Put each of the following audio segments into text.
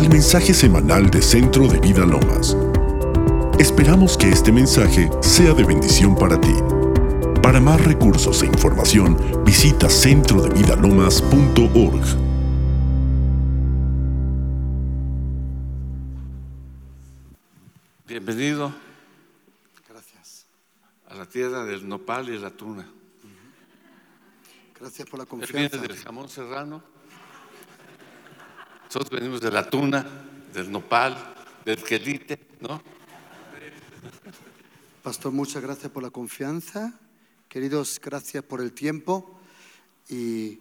al mensaje semanal de Centro de Vida Lomas. Esperamos que este mensaje sea de bendición para ti. Para más recursos e información, visita centrodevidalomas.org. Bienvenido Gracias. a la tierra del nopal y la tuna. Gracias por la Él viene confianza. del jamón serrano. Nosotros venimos de la tuna, del nopal, del quelite, ¿no? Pastor, muchas gracias por la confianza. Queridos, gracias por el tiempo. Y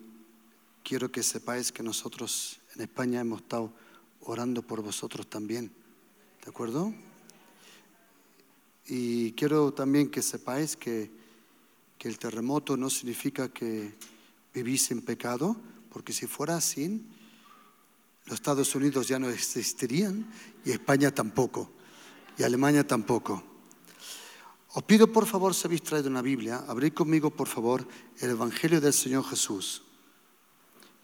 quiero que sepáis que nosotros en España hemos estado orando por vosotros también. ¿De acuerdo? Y quiero también que sepáis que, que el terremoto no significa que vivís en pecado, porque si fuera así, los Estados Unidos ya no existirían y España tampoco, y Alemania tampoco. Os pido por favor, si habéis traído una Biblia, abrid conmigo por favor el Evangelio del Señor Jesús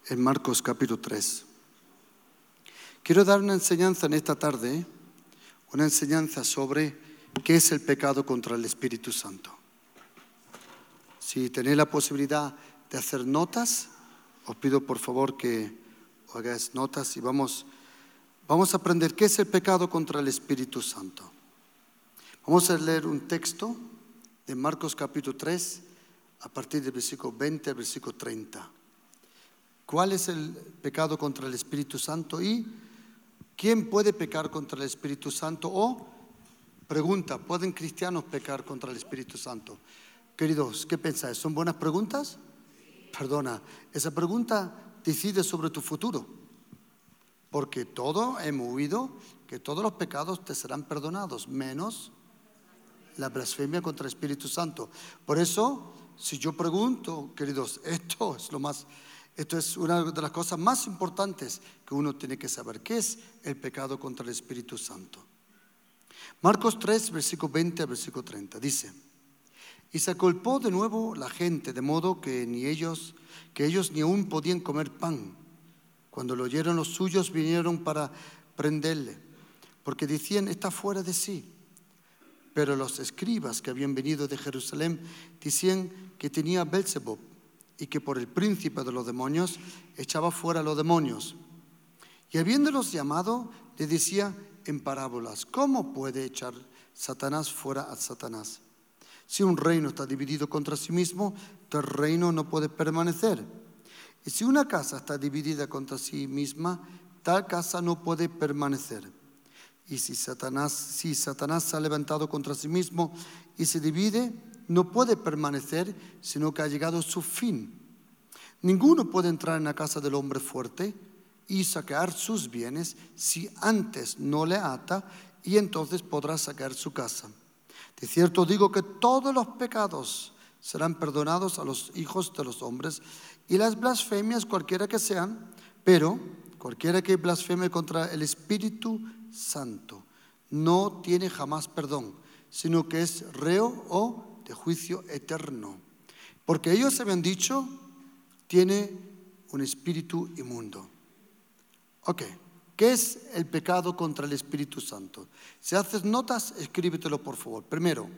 en Marcos capítulo 3. Quiero dar una enseñanza en esta tarde, una enseñanza sobre qué es el pecado contra el Espíritu Santo. Si tenéis la posibilidad de hacer notas, os pido por favor que hagáis notas y vamos, vamos a aprender qué es el pecado contra el Espíritu Santo. Vamos a leer un texto de Marcos capítulo 3 a partir del versículo 20 al versículo 30. ¿Cuál es el pecado contra el Espíritu Santo y quién puede pecar contra el Espíritu Santo? O pregunta, ¿pueden cristianos pecar contra el Espíritu Santo? Queridos, ¿qué pensáis? ¿Son buenas preguntas? Perdona, esa pregunta decide sobre tu futuro. Porque todo hemos oído que todos los pecados te serán perdonados, menos la blasfemia contra el Espíritu Santo. Por eso, si yo pregunto, queridos, esto es lo más, esto es una de las cosas más importantes que uno tiene que saber, ¿qué es el pecado contra el Espíritu Santo? Marcos 3, versículo 20 al versículo 30, dice, y se acolpó de nuevo la gente, de modo que ni ellos, que ellos ni aún podían comer pan. Cuando lo oyeron los suyos, vinieron para prenderle, porque decían, está fuera de sí. Pero los escribas que habían venido de Jerusalén decían que tenía Belzebub y que por el príncipe de los demonios echaba fuera a los demonios. Y habiéndolos llamado, le decía en parábolas, ¿cómo puede echar Satanás fuera a Satanás? Si un reino está dividido contra sí mismo, el reino no puede permanecer. Y si una casa está dividida contra sí misma, tal casa no puede permanecer. Y si Satanás, si Satanás se ha levantado contra sí mismo y se divide, no puede permanecer, sino que ha llegado su fin. Ninguno puede entrar en la casa del hombre fuerte y sacar sus bienes si antes no le ata y entonces podrá sacar su casa. De cierto digo que todos los pecados serán perdonados a los hijos de los hombres y las blasfemias cualquiera que sean, pero cualquiera que blasfeme contra el Espíritu Santo no tiene jamás perdón, sino que es reo o de juicio eterno. Porque ellos habían dicho, tiene un espíritu inmundo. Ok, ¿qué es el pecado contra el Espíritu Santo? Si haces notas, escríbetelo por favor. Primero,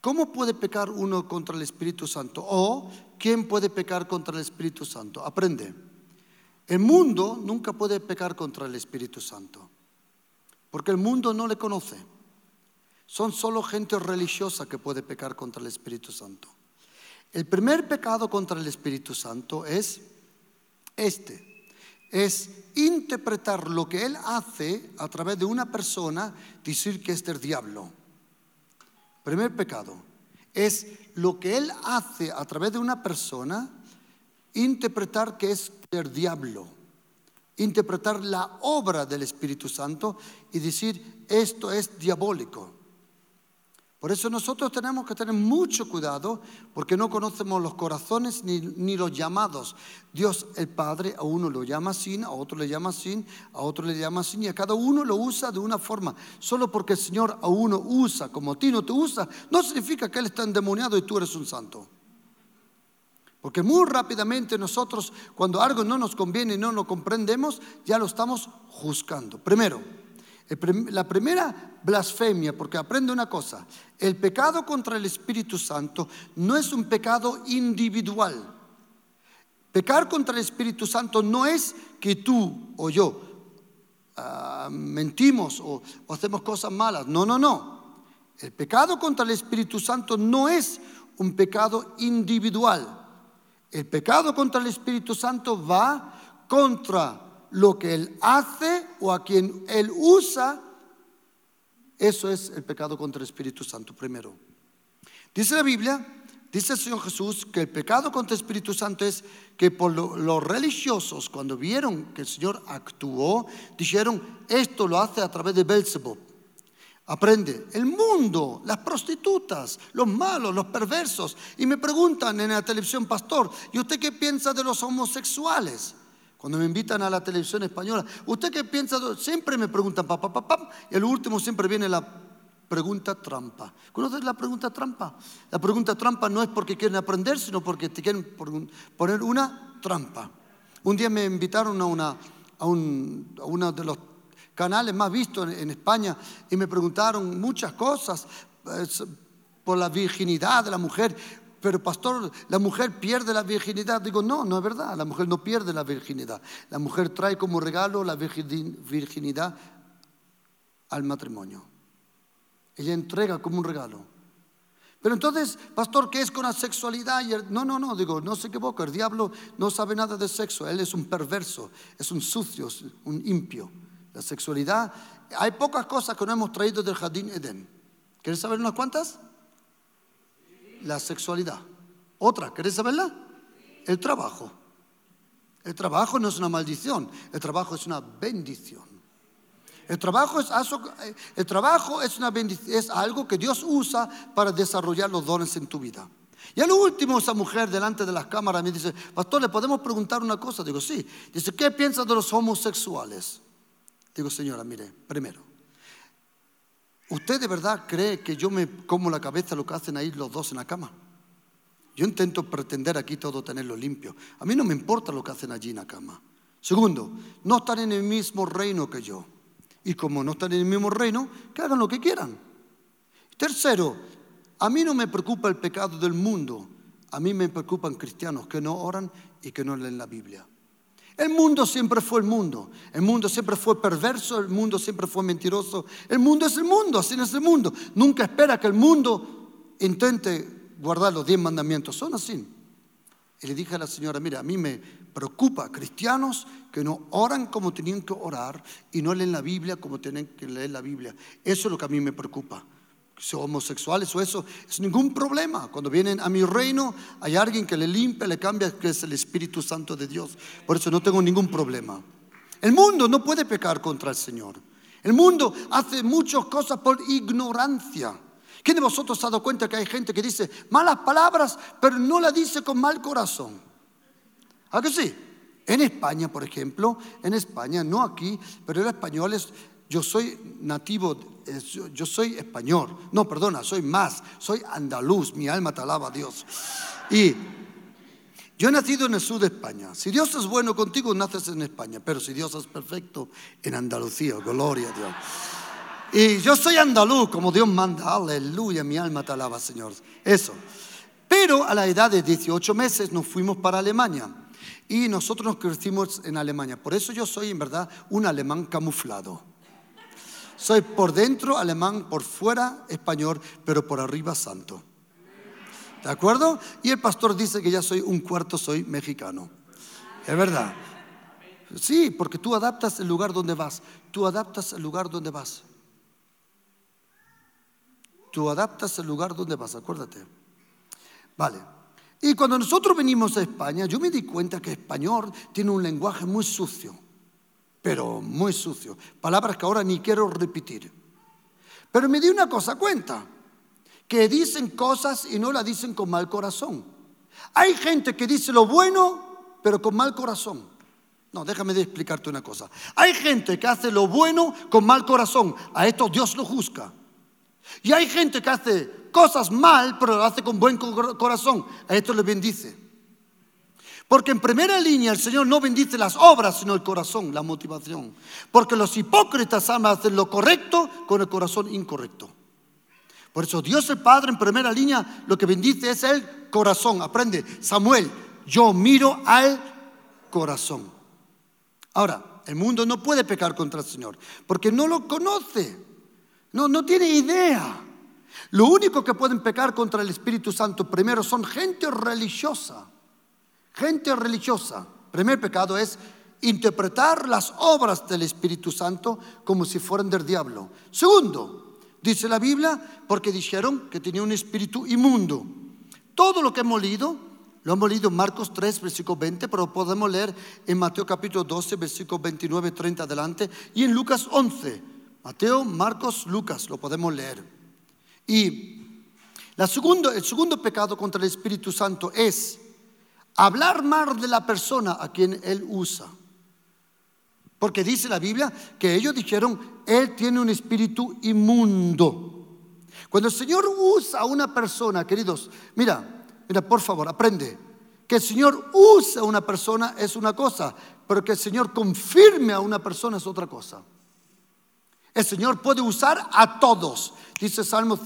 ¿cómo puede pecar uno contra el Espíritu Santo? O, ¿quién puede pecar contra el Espíritu Santo? Aprende. El mundo nunca puede pecar contra el Espíritu Santo, porque el mundo no le conoce. Son solo gente religiosa que puede pecar contra el Espíritu Santo. El primer pecado contra el Espíritu Santo es este. Es interpretar lo que Él hace a través de una persona, decir que es del diablo. Primer pecado. Es lo que Él hace a través de una persona, interpretar que es del diablo. Interpretar la obra del Espíritu Santo y decir, esto es diabólico. Por eso nosotros tenemos que tener mucho cuidado porque no conocemos los corazones ni, ni, los llamados. Dios el Padre a uno lo llama así, a otro le llama así, a otro le llama así y a cada uno lo usa de una forma. Solo porque el Señor a uno usa como a ti no te usa, no significa que Él está endemoniado y tú eres un santo. Porque muy rápidamente nosotros, cuando algo no nos conviene y no lo comprendemos, ya lo estamos juzgando. Primero, la primera blasfemia, porque aprende una cosa, el pecado contra el Espíritu Santo no es un pecado individual. Pecar contra el Espíritu Santo no es que tú o yo ah, mentimos o hacemos cosas malas. No, no, no. El pecado contra el Espíritu Santo no es un pecado individual. El pecado contra el Espíritu Santo va contra lo que Él hace o a quien Él usa. Eso es el pecado contra el Espíritu Santo primero. Dice la Biblia, dice el Señor Jesús, que el pecado contra el Espíritu Santo es que por los religiosos, cuando vieron que el Señor actuó, dijeron, esto lo hace a través de Belzebub. Aprende, el mundo, las prostitutas, los malos, los perversos. Y me preguntan en la televisión, pastor, ¿y usted qué piensa de los homosexuales? Cuando me invitan a la televisión española, ¿usted qué piensa? Siempre me preguntan, papá, papá, y el último siempre viene la pregunta trampa. ¿Conoces la pregunta trampa? La pregunta trampa no es porque quieren aprender, sino porque te quieren poner una trampa. Un día me invitaron a una, a, un, a uno de los canales más vistos en, España y me preguntaron muchas cosas por la virginidad de la mujer. Pero pastor, la mujer pierde la virginidad. Digo, no, no es verdad. La mujer no pierde la virginidad. La mujer trae como regalo la virginidad al matrimonio. Ella entrega como un regalo. Pero entonces, pastor, ¿qué es con la sexualidad? No, no, no, digo, no se equivoca, el diablo no sabe nada de sexo, él es un perverso, es un sucio, un impio. La sexualidad, hay pocas cosas que no hemos traído del jardín Edén. ¿Quieres saber unas cuantas? La sexualidad. Otra, ¿quieres saberla? El trabajo. El trabajo no es una maldición, el trabajo es una bendición. El trabajo es, trabajo es, algo que Dios usa para desarrollar los dones en tu vida. Y a lo último, esa mujer delante de las cámaras me dice, pastor, ¿le podemos preguntar una cosa? Digo, sí. Dice, ¿qué piensa de los homosexuales? Digo, señora, mire, primero, ¿usted de verdad cree que yo me como la cabeza lo que hacen ahí los dos en la cama? Yo intento pretender aquí todo tenerlo limpio. A mí no me importa lo que hacen allí en la cama. Segundo, no están en el mismo reino que yo. Y como no están en el mismo reino, que hagan lo que quieran. Tercero, a mí no me preocupa el pecado del mundo. A mí me preocupan cristianos que no oran y que no leen la Biblia. El mundo siempre fue el mundo. El mundo siempre fue perverso, el mundo siempre fue mentiroso. El mundo es el mundo, así es el mundo. Nunca espera que el mundo intente guardar los diez mandamientos. Son así. Y le dije a la señora, mira, a mí me preocupa cristianos que no oran como tenían que orar y no leen la Biblia como tienen que leer la Biblia. Eso es lo que a mí me preocupa homosexuales o eso, es ningún problema. Cuando vienen a mi reino hay alguien que le limpia, le cambia, que es el Espíritu Santo de Dios. Por eso no tengo ningún problema. El mundo no puede pecar contra el Señor. El mundo hace muchas cosas por ignorancia. ¿Quién de vosotros se ha dado cuenta que hay gente que dice malas palabras, pero no la dice con mal corazón? ¿A que sí? En España, por ejemplo, en España, no aquí, pero los españoles yo soy nativo, yo soy español. No, perdona, soy más, soy andaluz, mi alma te alaba a Dios. Y yo he nacido en el sur de España. Si Dios es bueno contigo, naces en España. Pero si Dios es perfecto, en Andalucía, gloria a Dios. Y yo soy andaluz, como Dios manda. Aleluya, mi alma te alaba, Señor. Eso. Pero a la edad de 18 meses nos fuimos para Alemania. Y nosotros nos crecimos en Alemania. Por eso yo soy, en verdad, un alemán camuflado. Soy por dentro alemán, por fuera español, pero por arriba santo. ¿De acuerdo? Y el pastor dice que ya soy un cuarto, soy mexicano. Es verdad. Sí, porque tú adaptas el lugar donde vas. Tú adaptas el lugar donde vas. Tú adaptas el lugar donde vas, acuérdate. Vale. Y cuando nosotros venimos a España, yo me di cuenta que español tiene un lenguaje muy sucio pero muy sucio. Palabras que ahora ni quiero repetir. Pero me di una cosa cuenta, que dicen cosas y no la dicen con mal corazón. Hay gente que dice lo bueno, pero con mal corazón. No, déjame de explicarte una cosa. Hay gente que hace lo bueno con mal corazón. A esto Dios lo juzga. Y hay gente que hace cosas mal, pero lo hace con buen corazón. A esto le bendice. Porque en primera línea el Señor no bendice las obras, sino el corazón, la motivación. Porque los hipócritas hacen lo correcto con el corazón incorrecto. Por eso Dios el Padre en primera línea lo que bendice es el corazón. Aprende, Samuel, yo miro al corazón. Ahora, el mundo no puede pecar contra el Señor porque no lo conoce, no, no tiene idea. Lo único que pueden pecar contra el Espíritu Santo primero son gente religiosa. Gente religiosa. Primer pecado es interpretar las obras del Espíritu Santo como si fueran del diablo. Segundo, dice la Biblia, porque dijeron que tenía un espíritu inmundo. Todo lo que hemos leído, lo hemos leído en Marcos 3, versículo 20, pero podemos leer en Mateo capítulo 12, versículo 29, 30 adelante, y en Lucas 11. Mateo, Marcos, Lucas, lo podemos leer. Y el segundo pecado contra el Espíritu Santo es hablar mal de la persona a quien Él usa. Porque dice la Biblia que ellos dijeron, Él tiene un espíritu inmundo. Cuando el Señor usa a una persona, queridos, mira, mira, por favor, aprende. Que el Señor use a una persona es una cosa, pero que el Señor confirme a una persona es otra cosa. El Señor puede usar a todos. Dice Salmo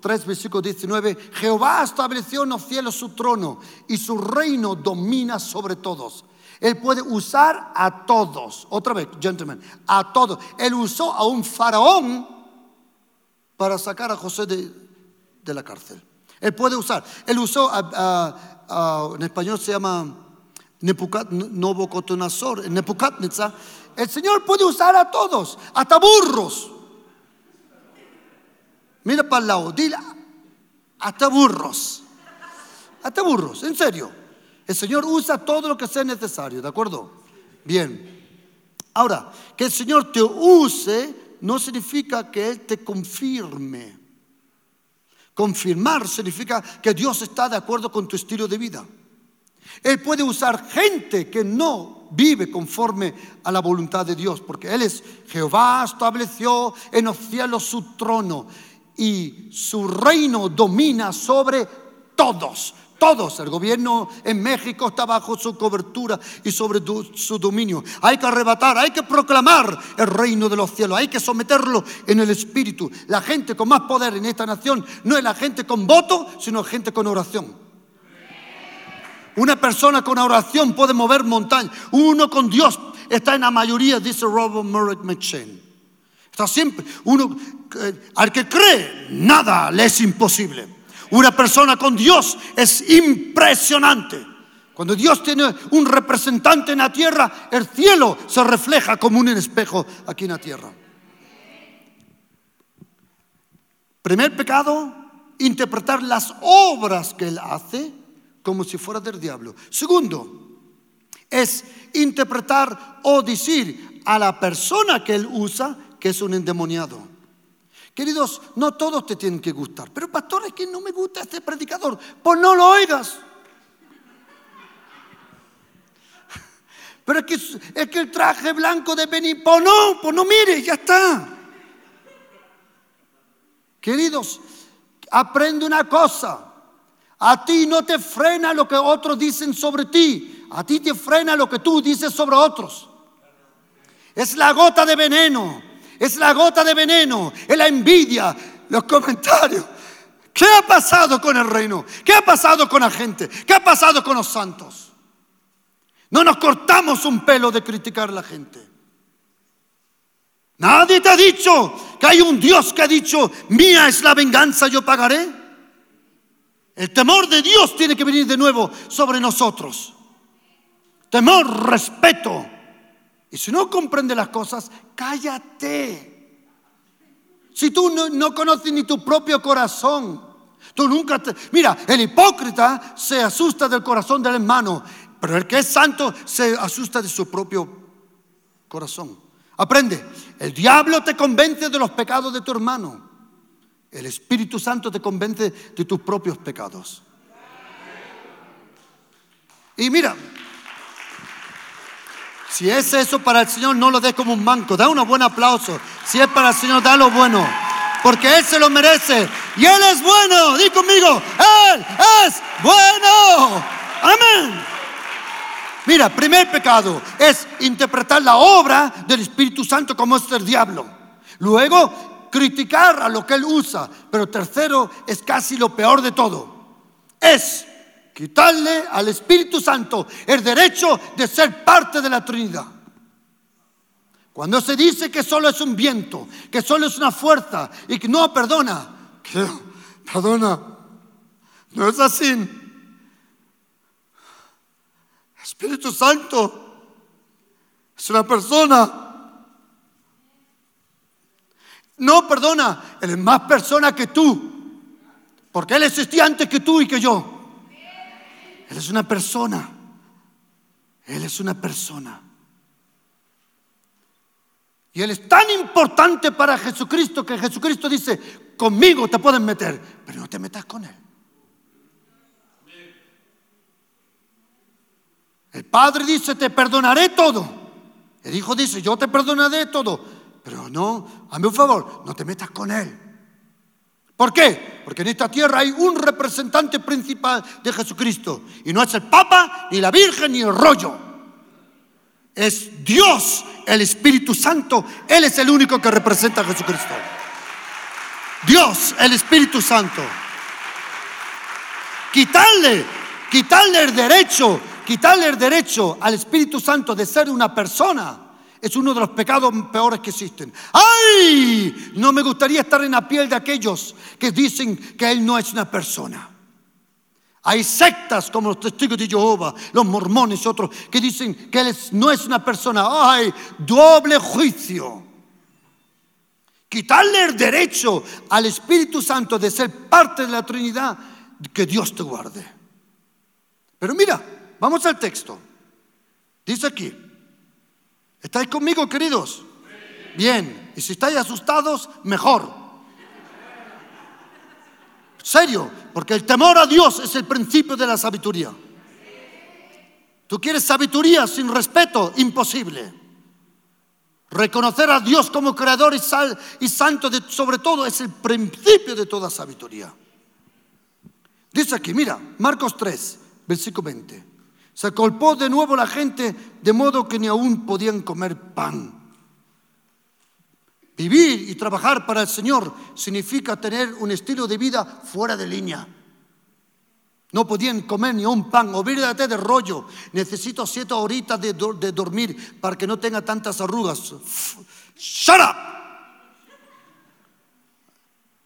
103, versículo 19, Jehová estableció en los cielos su trono y su reino domina sobre todos. Él puede usar a todos. Otra vez, gentlemen, a todos. Él usó a un faraón para sacar a José de, la cárcel. Él puede usar. Él usó, a, en español se llama Nebuchadnezzar, Nebuchadnezzar el Señor puede usar a todos, hasta burros. Mira para el lado, dile, hasta burros. Hasta burros, en serio. El Señor usa todo lo que sea necesario, ¿de acuerdo? Bien. Ahora, que el Señor te use no significa que Él te confirme. Confirmar significa que Dios está de acuerdo con tu estilo de vida. Él puede usar gente que no vive conforme a la voluntad de Dios, porque Él es Jehová estableció en los cielos su trono y su reino domina sobre todos. Todos, el gobierno en México está bajo su cobertura y sobre su dominio. Hay que arrebatar, hay que proclamar el reino de los cielos, hay que someterlo en el espíritu. La gente con más poder en esta nación no es la gente con voto, sino gente con oración. Una persona con oración puede mover montañas. Uno con Dios está en la mayoría, dice Robert Murray McShane. Está siempre, uno, eh, al que cree, nada le es imposible. Una persona con Dios es impresionante. Cuando Dios tiene un representante en la tierra, el cielo se refleja como un espejo aquí en la tierra. Primer pecado, interpretar las obras que Él hace como si fuera del diablo. Segundo, es interpretar o decir a la persona que él usa que es un endemoniado. Queridos, no todos te tienen que gustar, pero pastor, es que no me gusta este predicador, pues no lo oigas. Pero es que, es que el traje blanco de Beni, pues no, pues no mire, ya está. Queridos, aprende una cosa. A ti no te frena lo que otros dicen sobre ti. A ti te frena lo que tú dices sobre otros. Es la gota de veneno. Es la gota de veneno. Es la envidia. Los comentarios. ¿Qué ha pasado con el reino? ¿Qué ha pasado con la gente? ¿Qué ha pasado con los santos? No nos cortamos un pelo de criticar a la gente. Nadie te ha dicho que hay un Dios que ha dicho, mía es la venganza, yo pagaré. El temor de Dios tiene que venir de nuevo sobre nosotros. Temor, respeto. Y si no comprende las cosas, cállate. Si tú no, conoces ni tu propio corazón, tú nunca te... Mira, el hipócrita se asusta del corazón del hermano, pero el que es santo se asusta de su propio corazón. Aprende, el diablo te convence de los pecados de tu hermano. El Espíritu Santo te convence de tus propios pecados. Y mira, si es eso para el Señor, no lo des como un manco. Da un buen aplauso. Si es para el Señor, da lo bueno. Porque Él se lo merece. Y Él es bueno. Di conmigo, Él es bueno. Amén. Mira, primer pecado es interpretar la obra del Espíritu Santo como es el diablo. Luego, criticar a lo que él usa. Pero tercero es casi lo peor de todo. Es quitarle al Espíritu Santo el derecho de ser parte de la Trinidad. Cuando se dice que solo es un viento, que solo es una fuerza y que no perdona, que perdona, no es así. Espíritu Santo es una persona. No perdona, Él es más persona que tú, porque Él existía antes que tú y que yo. Él es una persona. Él es una persona. Y Él es tan importante para Jesucristo que Jesucristo dice, conmigo te pueden meter, pero no te metas con Él. El Padre dice, te perdonaré todo. El Hijo dice, yo te perdonaré todo. Pero no, a un favor, no te metas con Él. ¿Por qué? Porque en esta tierra hay un representante principal de Jesucristo. Y no es el Papa, ni la Virgen, ni el rollo. Es Dios, el Espíritu Santo. Él es el único que representa a Jesucristo. Dios, el Espíritu Santo. Quitarle, quitarle el derecho Quitarle el derecho al Espíritu Santo de ser una persona es uno de los pecados peores que existen. ¡Ay! No me gustaría estar en la piel de aquellos que dicen que Él no es una persona. Hay sectas como los testigos de Jehová, los mormones y otros que dicen que Él no es una persona. ¡Ay! Doble juicio. Quitarle el derecho al Espíritu Santo de ser parte de la Trinidad, que Dios te guarde. Pero mira, Vamos al texto. Dice aquí, ¿estáis conmigo, queridos? Bien, y si estáis asustados, mejor. Serio, porque el temor a Dios es el principio de la sabiduría. Tú quieres sabiduría sin respeto, imposible. Reconocer a Dios como creador y, sal, y santo sobre todo es el principio de toda sabiduría. Dice aquí, mira, Marcos 3, versículo 20. Se colpó de nuevo la gente de modo que ni aún podían comer pan. Vivir y trabajar para el Señor significa tener un estilo de vida fuera de línea. No podían comer ni un pan. Olvídate de rollo. Necesito siete horitas de, dormir para que no tenga tantas arrugas. ¡Shut up!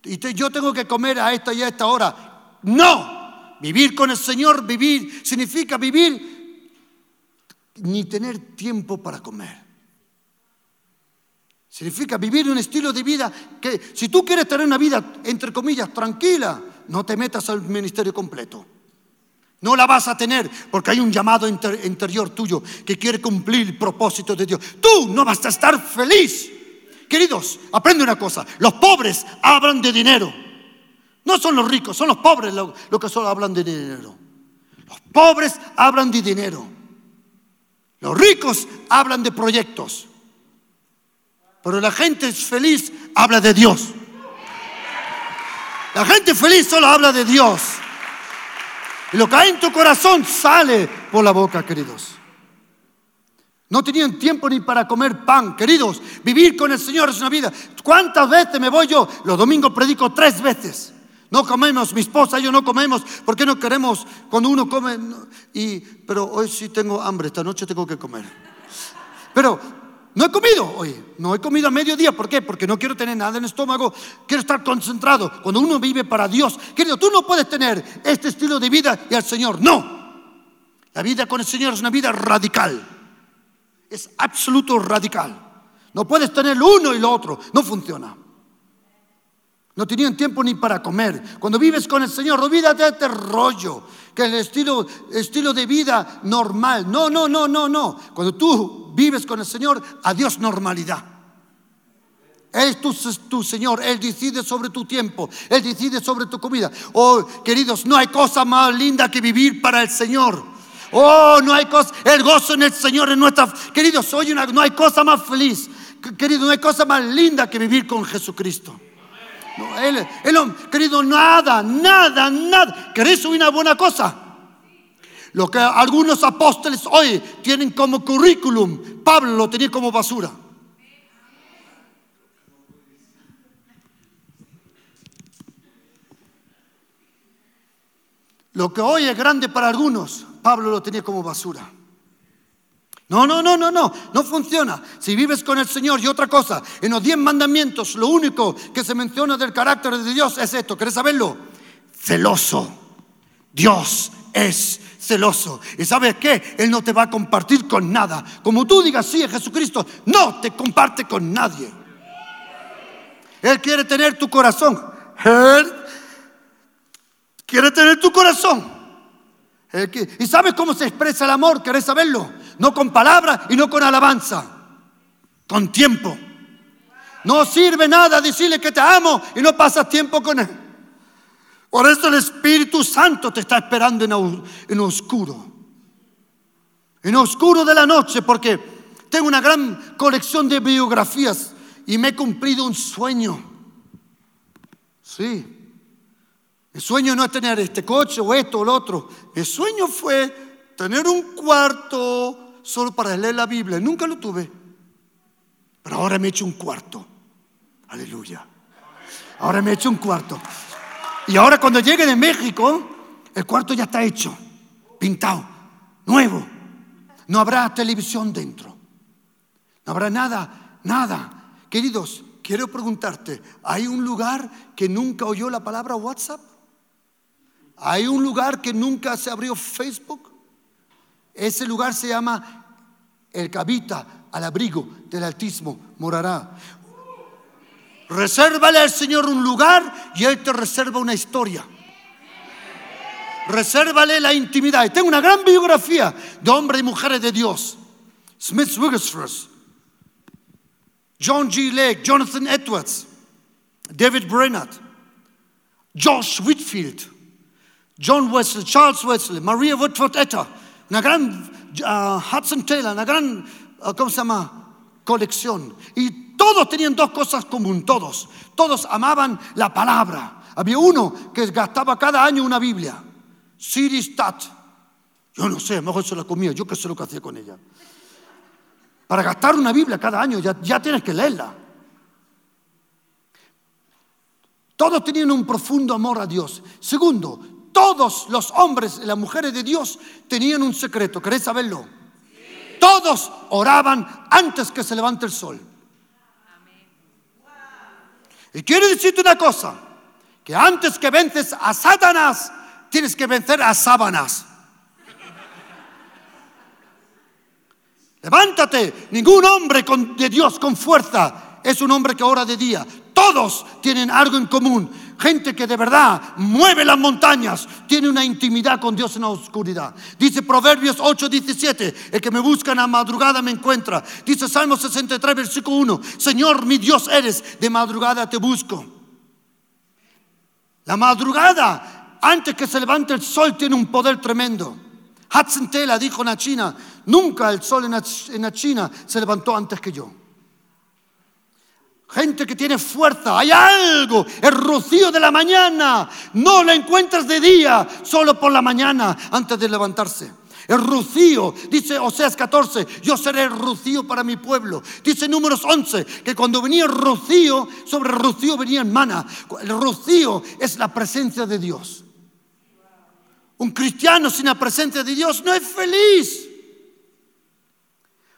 Y yo tengo que comer a esta y a esta hora. No. Vivir con el Señor, vivir, significa vivir ni tener tiempo para comer. Significa vivir un estilo de vida que si tú quieres tener una vida, entre comillas, tranquila, no te metas al ministerio completo. No la vas a tener porque hay un llamado interior tuyo que quiere cumplir el propósito de Dios. Tú no vas a estar feliz. Queridos, aprende una cosa. Los pobres hablan de dinero. No son los ricos, son los pobres los, que solo hablan de dinero. Los pobres hablan de dinero. Los ricos hablan de proyectos. Pero la gente feliz habla de Dios. La gente feliz solo habla de Dios. Y lo que hay en tu corazón sale por la boca, queridos. No tenían tiempo ni para comer pan, queridos. Vivir con el Señor es una vida. ¿Cuántas veces me voy yo? Los domingos predico tres veces. No comemos, mi esposa y yo no comemos, porque no queremos cuando uno come? Y, pero hoy sí tengo hambre, esta noche tengo que comer. Pero no he comido hoy, no he comido a mediodía, ¿por qué? Porque no quiero tener nada en el estómago, quiero estar concentrado. Cuando uno vive para Dios, querido, tú no puedes tener este estilo de vida y al Señor, no. La vida con el Señor es una vida radical, es absoluto radical. No puedes tener lo uno y lo otro, no funciona. No tenían tiempo ni para comer. Cuando vives con el Señor, olvídate de este rollo, que el estilo, estilo de vida normal. No, no, no, no, no. Cuando tú vives con el Señor, adiós normalidad. Él es tu, tu, Señor, Él decide sobre tu tiempo, Él decide sobre tu comida. Oh, queridos, no hay cosa más linda que vivir para el Señor. Oh, no hay cosa, el gozo en el Señor en nuestra... Queridos, hoy no hay cosa más feliz, querido, no hay cosa más linda que vivir con Jesucristo. No, él, él, querido, nada, nada, nada. ¿Querés una buena cosa? Lo que algunos apóstoles hoy tienen como currículum, Pablo lo tenía como basura. Lo que hoy es grande para algunos, Pablo lo tenía como basura. No, no, no, no, no, no funciona. Si vives con el Señor y otra cosa, en los diez mandamientos, lo único que se menciona del carácter de Dios es esto, ¿querés saberlo? Celoso. Dios es celoso. ¿Y sabes qué? Él no te va a compartir con nada. Como tú digas sí Jesucristo, no te comparte con nadie. Él quiere tener tu corazón. Él quiere tener tu corazón. ¿Y sabes cómo se expresa el amor? ¿Querés saberlo? No con palabras y no con alabanza, con tiempo. No sirve nada decirle que te amo y no pasas tiempo con él. Por eso el Espíritu Santo te está esperando en, oscuro. En oscuro de la noche, porque tengo una gran colección de biografías y me he cumplido un sueño. Sí, el sueño no es tener este coche o esto o lo otro. El sueño fue tener un cuarto solo para leer la Biblia. Nunca lo tuve. Pero ahora me he hecho un cuarto. Aleluya. Ahora me he hecho un cuarto. Y ahora cuando llegue de México, el cuarto ya está hecho, pintado, nuevo. No habrá televisión dentro. No habrá nada, nada. Queridos, quiero preguntarte, ¿hay un lugar que nunca oyó la palabra WhatsApp? Hay un lugar que nunca se abrió Facebook. Ese lugar se llama el que habita al abrigo del Altísimo morará. Resérvale al Señor un lugar y Él te reserva una historia. Resérvale la intimidad. Y tengo una gran biografía de hombres y mujeres de Dios. Smith Wigglesworth, John G. Lake, Jonathan Edwards, David Brennett, Josh Whitfield, John Wesley, Charles Wesley, Maria Woodford Etta, una gran uh, Hudson Taylor, una gran, uh, ¿cómo se llama? Colección. Y todos tenían dos cosas común, todos. Todos amaban la palabra. Había uno que gastaba cada año una Biblia. Siri Stat. Yo no sé, mejor se la comía, yo qué sé lo que hacía con ella. Para gastar una Biblia cada año ya, ya tienes que leerla. Todos tenían un profundo amor a Dios. Segundo, todos los hombres y las mujeres de Dios tenían un secreto. ¿Querés saberlo? Todos oraban antes que se levante el sol. Y quiero decirte una cosa, que antes que vences a Satanás, tienes que vencer a sábanas. Levántate, ningún hombre de Dios con fuerza es un hombre que ora de día. Todos tienen algo en común. Gente que de verdad mueve las montañas, tiene una intimidad con Dios en la oscuridad. Dice Proverbios 8, 17, el que me busca en la madrugada me encuentra. Dice Salmo 63, versículo 1, Señor mi Dios eres, de madrugada te busco. La madrugada, antes que se levante el sol, tiene un poder tremendo. Hudson Taylor dijo en la China, nunca el sol en la China se levantó antes que yo. Gente que tiene fuerza, hay algo, el rocío de la mañana. No la encuentras de día, solo por la mañana, antes de levantarse. El rocío, dice Oseas 14, yo seré el rocío para mi pueblo. Dice Números 11, que cuando venía el rocío, sobre el rocío venía en mana. El rocío es la presencia de Dios. Un cristiano sin la presencia de Dios no es feliz.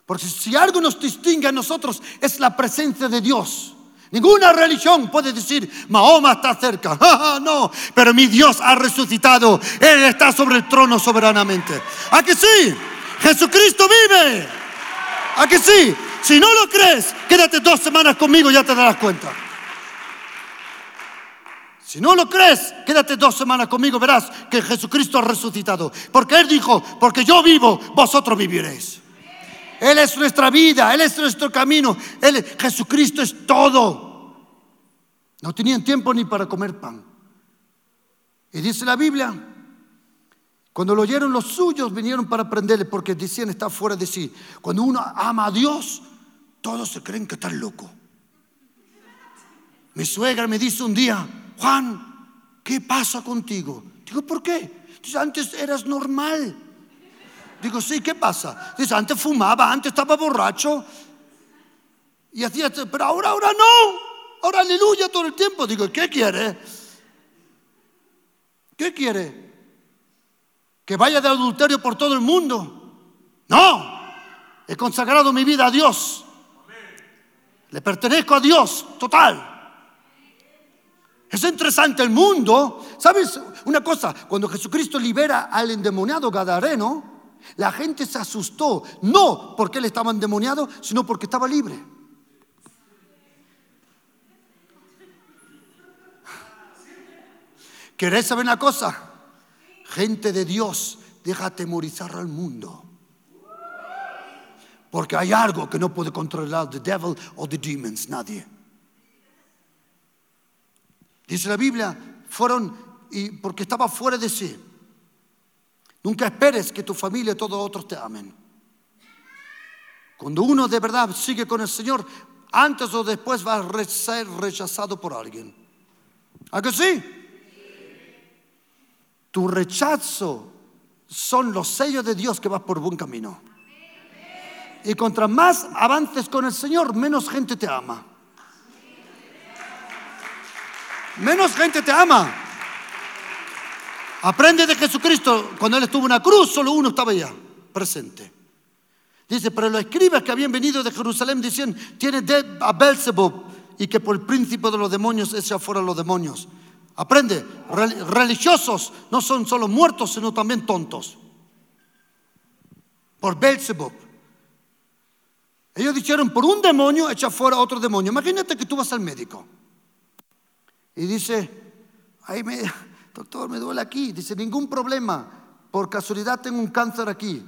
Porque si algo nos distingue a nosotros es la presencia de Dios. Ninguna religión puede decir, Mahoma está cerca. no, pero mi Dios ha resucitado. Él está sobre el trono soberanamente. ¿A que sí? Jesucristo vive. ¿A que sí? Si no lo crees, quédate dos semanas conmigo y ya te darás cuenta. Si no lo crees, quédate dos semanas conmigo, verás que Jesucristo ha resucitado. Porque Él dijo, porque yo vivo, vosotros viviréis. Él es nuestra vida, Él es nuestro camino, Él, Jesucristo es todo. No tenían tiempo ni para comer pan. Y dice la Biblia, cuando lo oyeron los suyos vinieron para prenderle porque decían está fuera de sí. Cuando uno ama a Dios, todos se creen que está loco. Mi suegra me dice un día, Juan, ¿qué pasa contigo? Digo, ¿por qué? antes eras normal. Digo, sí, ¿qué pasa? Dice, antes fumaba, antes estaba borracho. Y hacía, pero ahora, ahora no. Ahora aleluya todo el tiempo. Digo, ¿qué quiere? ¿Qué quiere? ¿Que vaya de adulterio por todo el mundo? No. He consagrado mi vida a Dios. Le pertenezco a Dios, total. Es interesante el mundo. ¿Sabes una cosa? Cuando Jesucristo libera al endemoniado Gadareno, la gente se asustó, no porque él estaba endemoniado, sino porque estaba libre. ¿Querés saber una cosa? Gente de Dios, deja atemorizar al mundo. Porque hay algo que no puede controlar the devil o the demons, nadie. Dice la Biblia, fueron y porque estaba fuera de sí. Nunca esperes que tu familia y todos otros te amen. Cuando uno de verdad sigue con el Señor, antes o después va a ser rechazado por alguien. ¿A que sí? Tu rechazo son los sellos de Dios que vas por buen camino. Y contra más avances con el Señor, menos gente te ama. Menos gente te ama. Aprende de Jesucristo. Cuando Él estuvo en la cruz, solo uno estaba allá, presente. Dice, pero los escribas que habían venido de Jerusalén decían, tiene a Belzebub y que por el príncipe de los demonios echa fuera los demonios. Aprende, religiosos no son solo muertos, sino también tontos. Por Belzebub. Ellos dijeron, por un demonio echa fuera otro demonio. Imagínate que tú vas al médico y dice, ahí me, Doctor, me duele aquí. Dice, ningún problema. Por casualidad tengo un cáncer aquí.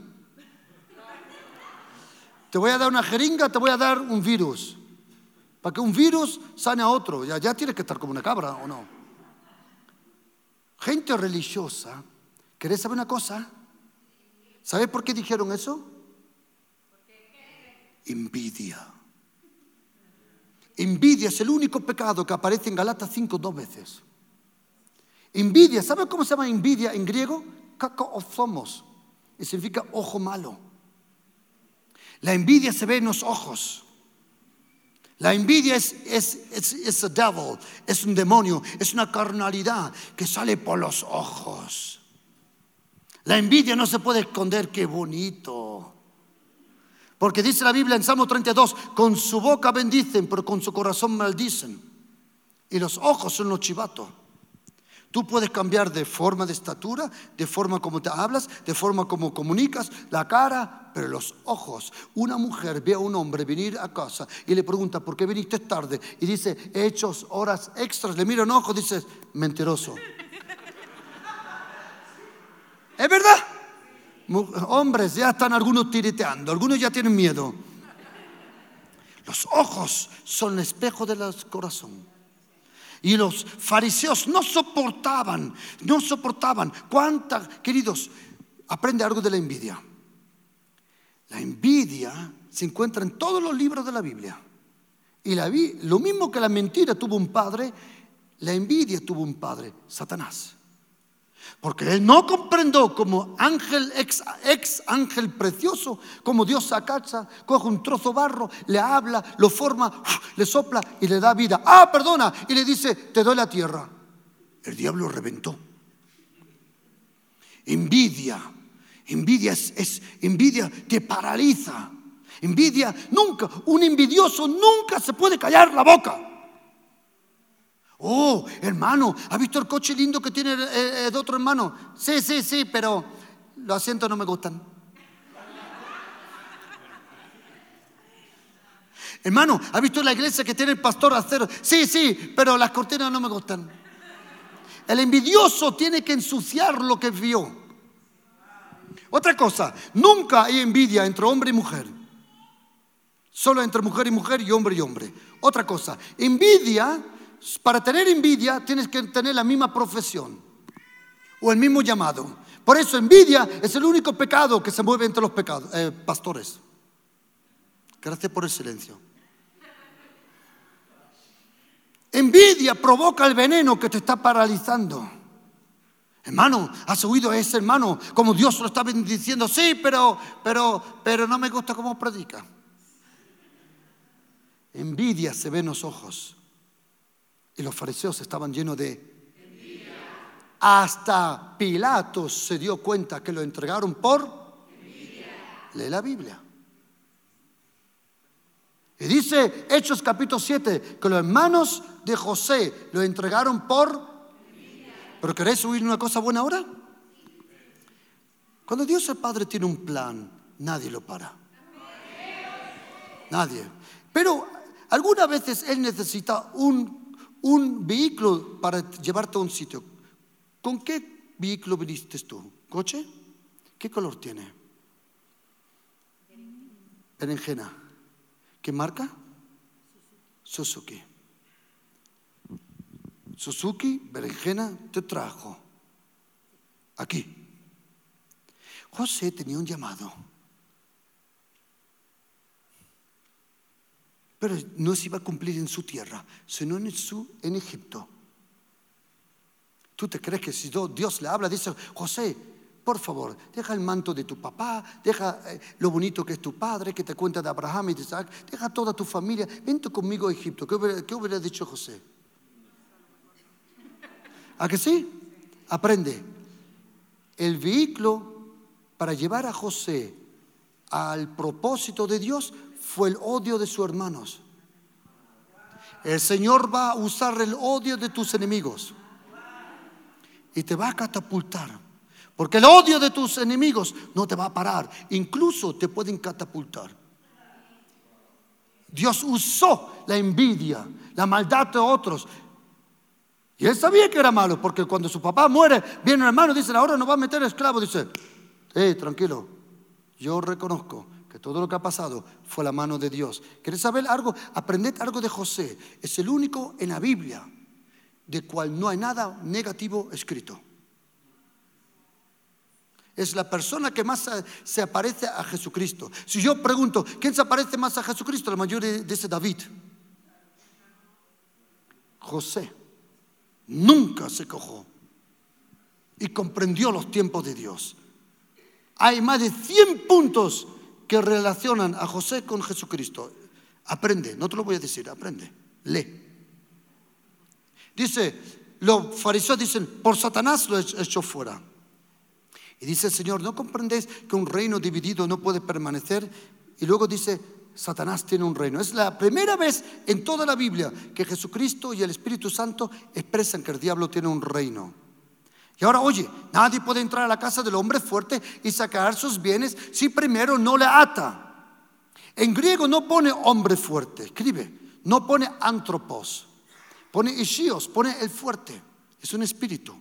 Te voy a dar una jeringa, te voy a dar un virus. Para que un virus sane a otro. Ya, ya tienes que estar como una cabra, ¿o no? Gente religiosa. ¿Querés saber una cosa? ¿Sabes por qué dijeron eso? Envidia. Envidia es el único pecado que aparece en Galatas 5 dos veces. Envidia, ¿sabe cómo se llama envidia en griego? Kakoothomos. Y significa ojo malo. La envidia se ve en los ojos. La envidia es, es, es, devil, es un demonio, es una carnalidad que sale por los ojos. La envidia no se puede esconder, qué bonito. Porque dice la Biblia en Salmo 32, con su boca bendicen, pero con su corazón maldicen. Y los ojos son los chivatos. Tú puedes cambiar de forma de estatura, de forma como te hablas, de forma como comunicas, la cara, pero los ojos. Una mujer ve a un hombre venir a casa y le pregunta, ¿por qué viniste tarde? Y dice, he horas extras. Le mira en ojos, dice, mentiroso. ¿Es verdad? Hombres, ya están algunos tiriteando, algunos ya tienen miedo. Los ojos son el espejo del corazón. Y los fariseos no soportaban, no soportaban. ¿Cuántas, queridos? Aprende algo de la envidia. La envidia se encuentra en todos los libros de la Biblia. Y la, lo mismo que la mentira tuvo un padre, la envidia tuvo un padre, Satanás. Porque él no comprendió como ángel, ex, ángel precioso, como Dios sacacha, coge un trozo barro, le habla, lo forma, le sopla y le da vida. Ah, perdona, y le dice, te doy la tierra. El diablo reventó. Envidia, envidia es, es envidia te paraliza. Envidia nunca, un envidioso nunca se puede callar la boca. Oh, hermano, ¿ha visto el coche lindo que tiene el, otro hermano? Sí, sí, sí, pero los asientos no me gustan. Hermano, ¿ha visto la iglesia que tiene el pastor acero? Sí, sí, pero las cortinas no me gustan. El envidioso tiene que ensuciar lo que vio. Otra cosa, nunca hay envidia entre hombre y mujer. Solo entre mujer y mujer y hombre y hombre. Otra cosa, envidia para tener envidia tienes que tener la misma profesión o el mismo llamado. Por eso envidia es el único pecado que se mueve entre los pecados, eh, pastores. Gracias por el silencio. Envidia provoca el veneno que te está paralizando. Hermano, ¿has oído a ese hermano como Dios lo está diciendo? Sí, pero, pero, pero no me gusta cómo predica. Envidia se ve en los ojos. Y los fariseos estaban llenos de hasta Pilatos se dio cuenta que lo entregaron por... Lee la Biblia. Y dice Hechos capítulo 7 que los hermanos de José lo entregaron por... ¿Pero queréis oír una cosa buena ahora? Cuando Dios el Padre tiene un plan, nadie lo para. Nadie. Pero algunas veces Él necesita un, un vehículo para llevarte a un sitio. ¿Con qué vehículo viniste tú? ¿Coche? ¿Qué color tiene? Berenjena. ¿Qué marca? Suzuki. Suzuki, berenjena, te trajo. Aquí. José tenía un llamado. Pero no se iba a cumplir en su tierra, sino en, su, Egipto. ¿Tú te crees que si Dios le habla, dice, José, por favor, deja el manto de tu papá, deja eh, lo bonito que es tu padre, que te cuenta de Abraham y de Isaac, deja toda tu familia, vente conmigo a Egipto. ¿Qué hubiera, dicho José? ¿A que sí? Aprende. El vehículo para llevar a José al propósito de Dios fue el odio de sus hermanos. El Señor va a usar el odio de tus enemigos y te va a catapultar. Porque el odio de tus enemigos no te va a parar, incluso te pueden catapultar. Dios usó la envidia, la maldad de otros. Y él sabía que era malo, porque cuando su papá muere, viene un hermano y dice, ahora nos va a meter esclavo. Dice, eh, tranquilo, yo reconozco todo lo que ha pasado fue la mano de Dios. ¿Quieres saber algo? Aprended algo de José. Es el único en la Biblia de cual no hay nada negativo escrito. Es la persona que más se aparece a Jesucristo. Si yo pregunto, ¿quién se aparece más a Jesucristo? La mayoría dice David. José nunca se cojó y comprendió los tiempos de Dios. Hay más de 100 puntos que relacionan a José con Jesucristo. Aprende, no te lo voy a decir, aprende, lee. Dice, los fariseos dicen, por Satanás lo he hecho fuera. Y dice Señor, ¿no comprendéis que un reino dividido no puede permanecer? Y luego dice, Satanás tiene un reino. Es la primera vez en toda la Biblia que Jesucristo y el Espíritu Santo expresan que el diablo tiene un reino. Y ahora, oye, nadie puede entrar a la casa del hombre fuerte y sacar sus bienes si primero no le ata. En griego no pone hombre fuerte, escribe, no pone antropos. Pone Ishios, pone el fuerte. Es un espíritu.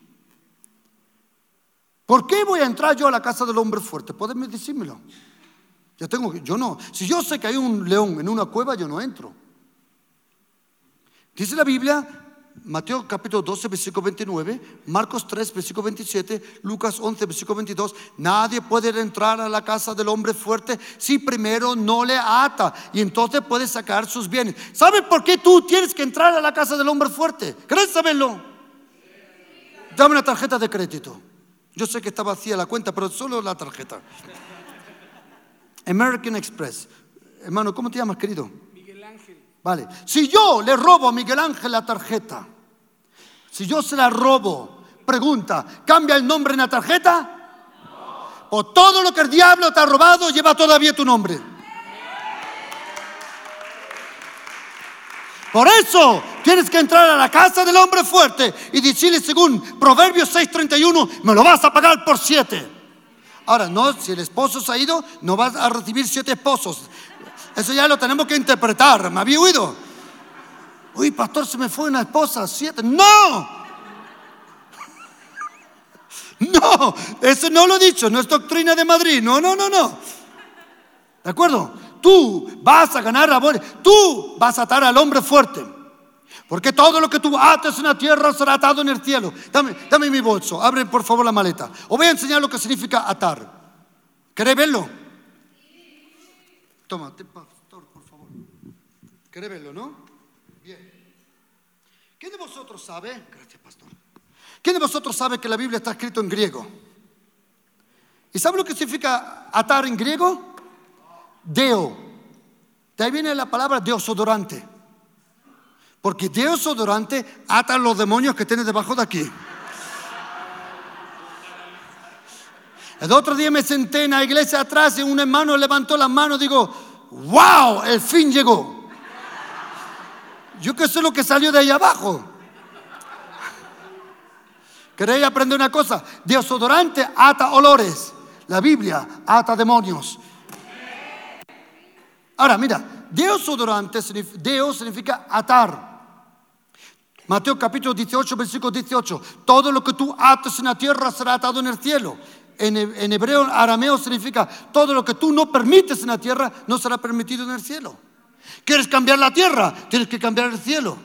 ¿Por qué voy a entrar yo a la casa del hombre fuerte? Pueden decírmelo. Yo tengo yo no. Si yo sé que hay un león en una cueva, yo no entro. Dice la Biblia Mateo capítulo 12, versículo 29, Marcos 3, versículo 27, Lucas 11, versículo 22. Nadie puede entrar a la casa del hombre fuerte si primero no le ata y entonces puede sacar sus bienes. ¿Sabe por qué tú tienes que entrar a la casa del hombre fuerte? ¿Querés saberlo? Dame una tarjeta de crédito. Yo sé que está vacía la cuenta, pero solo la tarjeta. American Express. Hermano, ¿cómo te llamas, querido? Vale. Si yo le robo a Miguel Ángel la tarjeta, si yo se la robo, pregunta, ¿cambia el nombre en la tarjeta? O todo lo que el diablo te ha robado lleva todavía tu nombre. Por eso tienes que entrar a la casa del hombre fuerte y decirle según Proverbios 6:31, me lo vas a pagar por siete. Ahora, no, si el esposo se ha ido, no vas a recibir siete esposos. Eso ya lo tenemos que interpretar. ¿Me había oído? Uy, pastor, se me fue una esposa, siete. No. No, eso no lo he dicho, no es doctrina de Madrid. No, no, no, no. ¿De acuerdo? Tú vas a ganar amor, tú vas a atar al hombre fuerte. Porque todo lo que tú ates en la tierra será atado en el cielo. Dame, dame mi bolso, abre por favor la maleta. Os voy a enseñar lo que significa atar. ¿Queréis verlo? Toma, pastor, por favor. ¿Queréis verlo, no? ¿Quién de vosotros sabe? Gracias, pastor. ¿Quién de vosotros sabe que la Biblia está escrito en griego? ¿Y sabe lo que significa atar en griego? Deo. De ahí viene la palabra deosodorante. Porque deosodorante ata a los demonios que tiene debajo de aquí. El otro día me senté en la iglesia atrás y un hermano levantó la mano digo, wow, el fin llegó. Yo que sé lo que salió de ahí abajo. ¿Queréis aprender una cosa? Deosodorante ata olores. La Biblia ata demonios. Ahora, mira, deosodorante, deo significa atar. Mateo capítulo 18, versículo 18. Todo lo que tú ates en la tierra será atado en el cielo. En, hebreo, arameo significa todo lo que tú no permites en la tierra no será permitido en el cielo. ¿Quieres cambiar la tierra? Tienes que cambiar el cielo.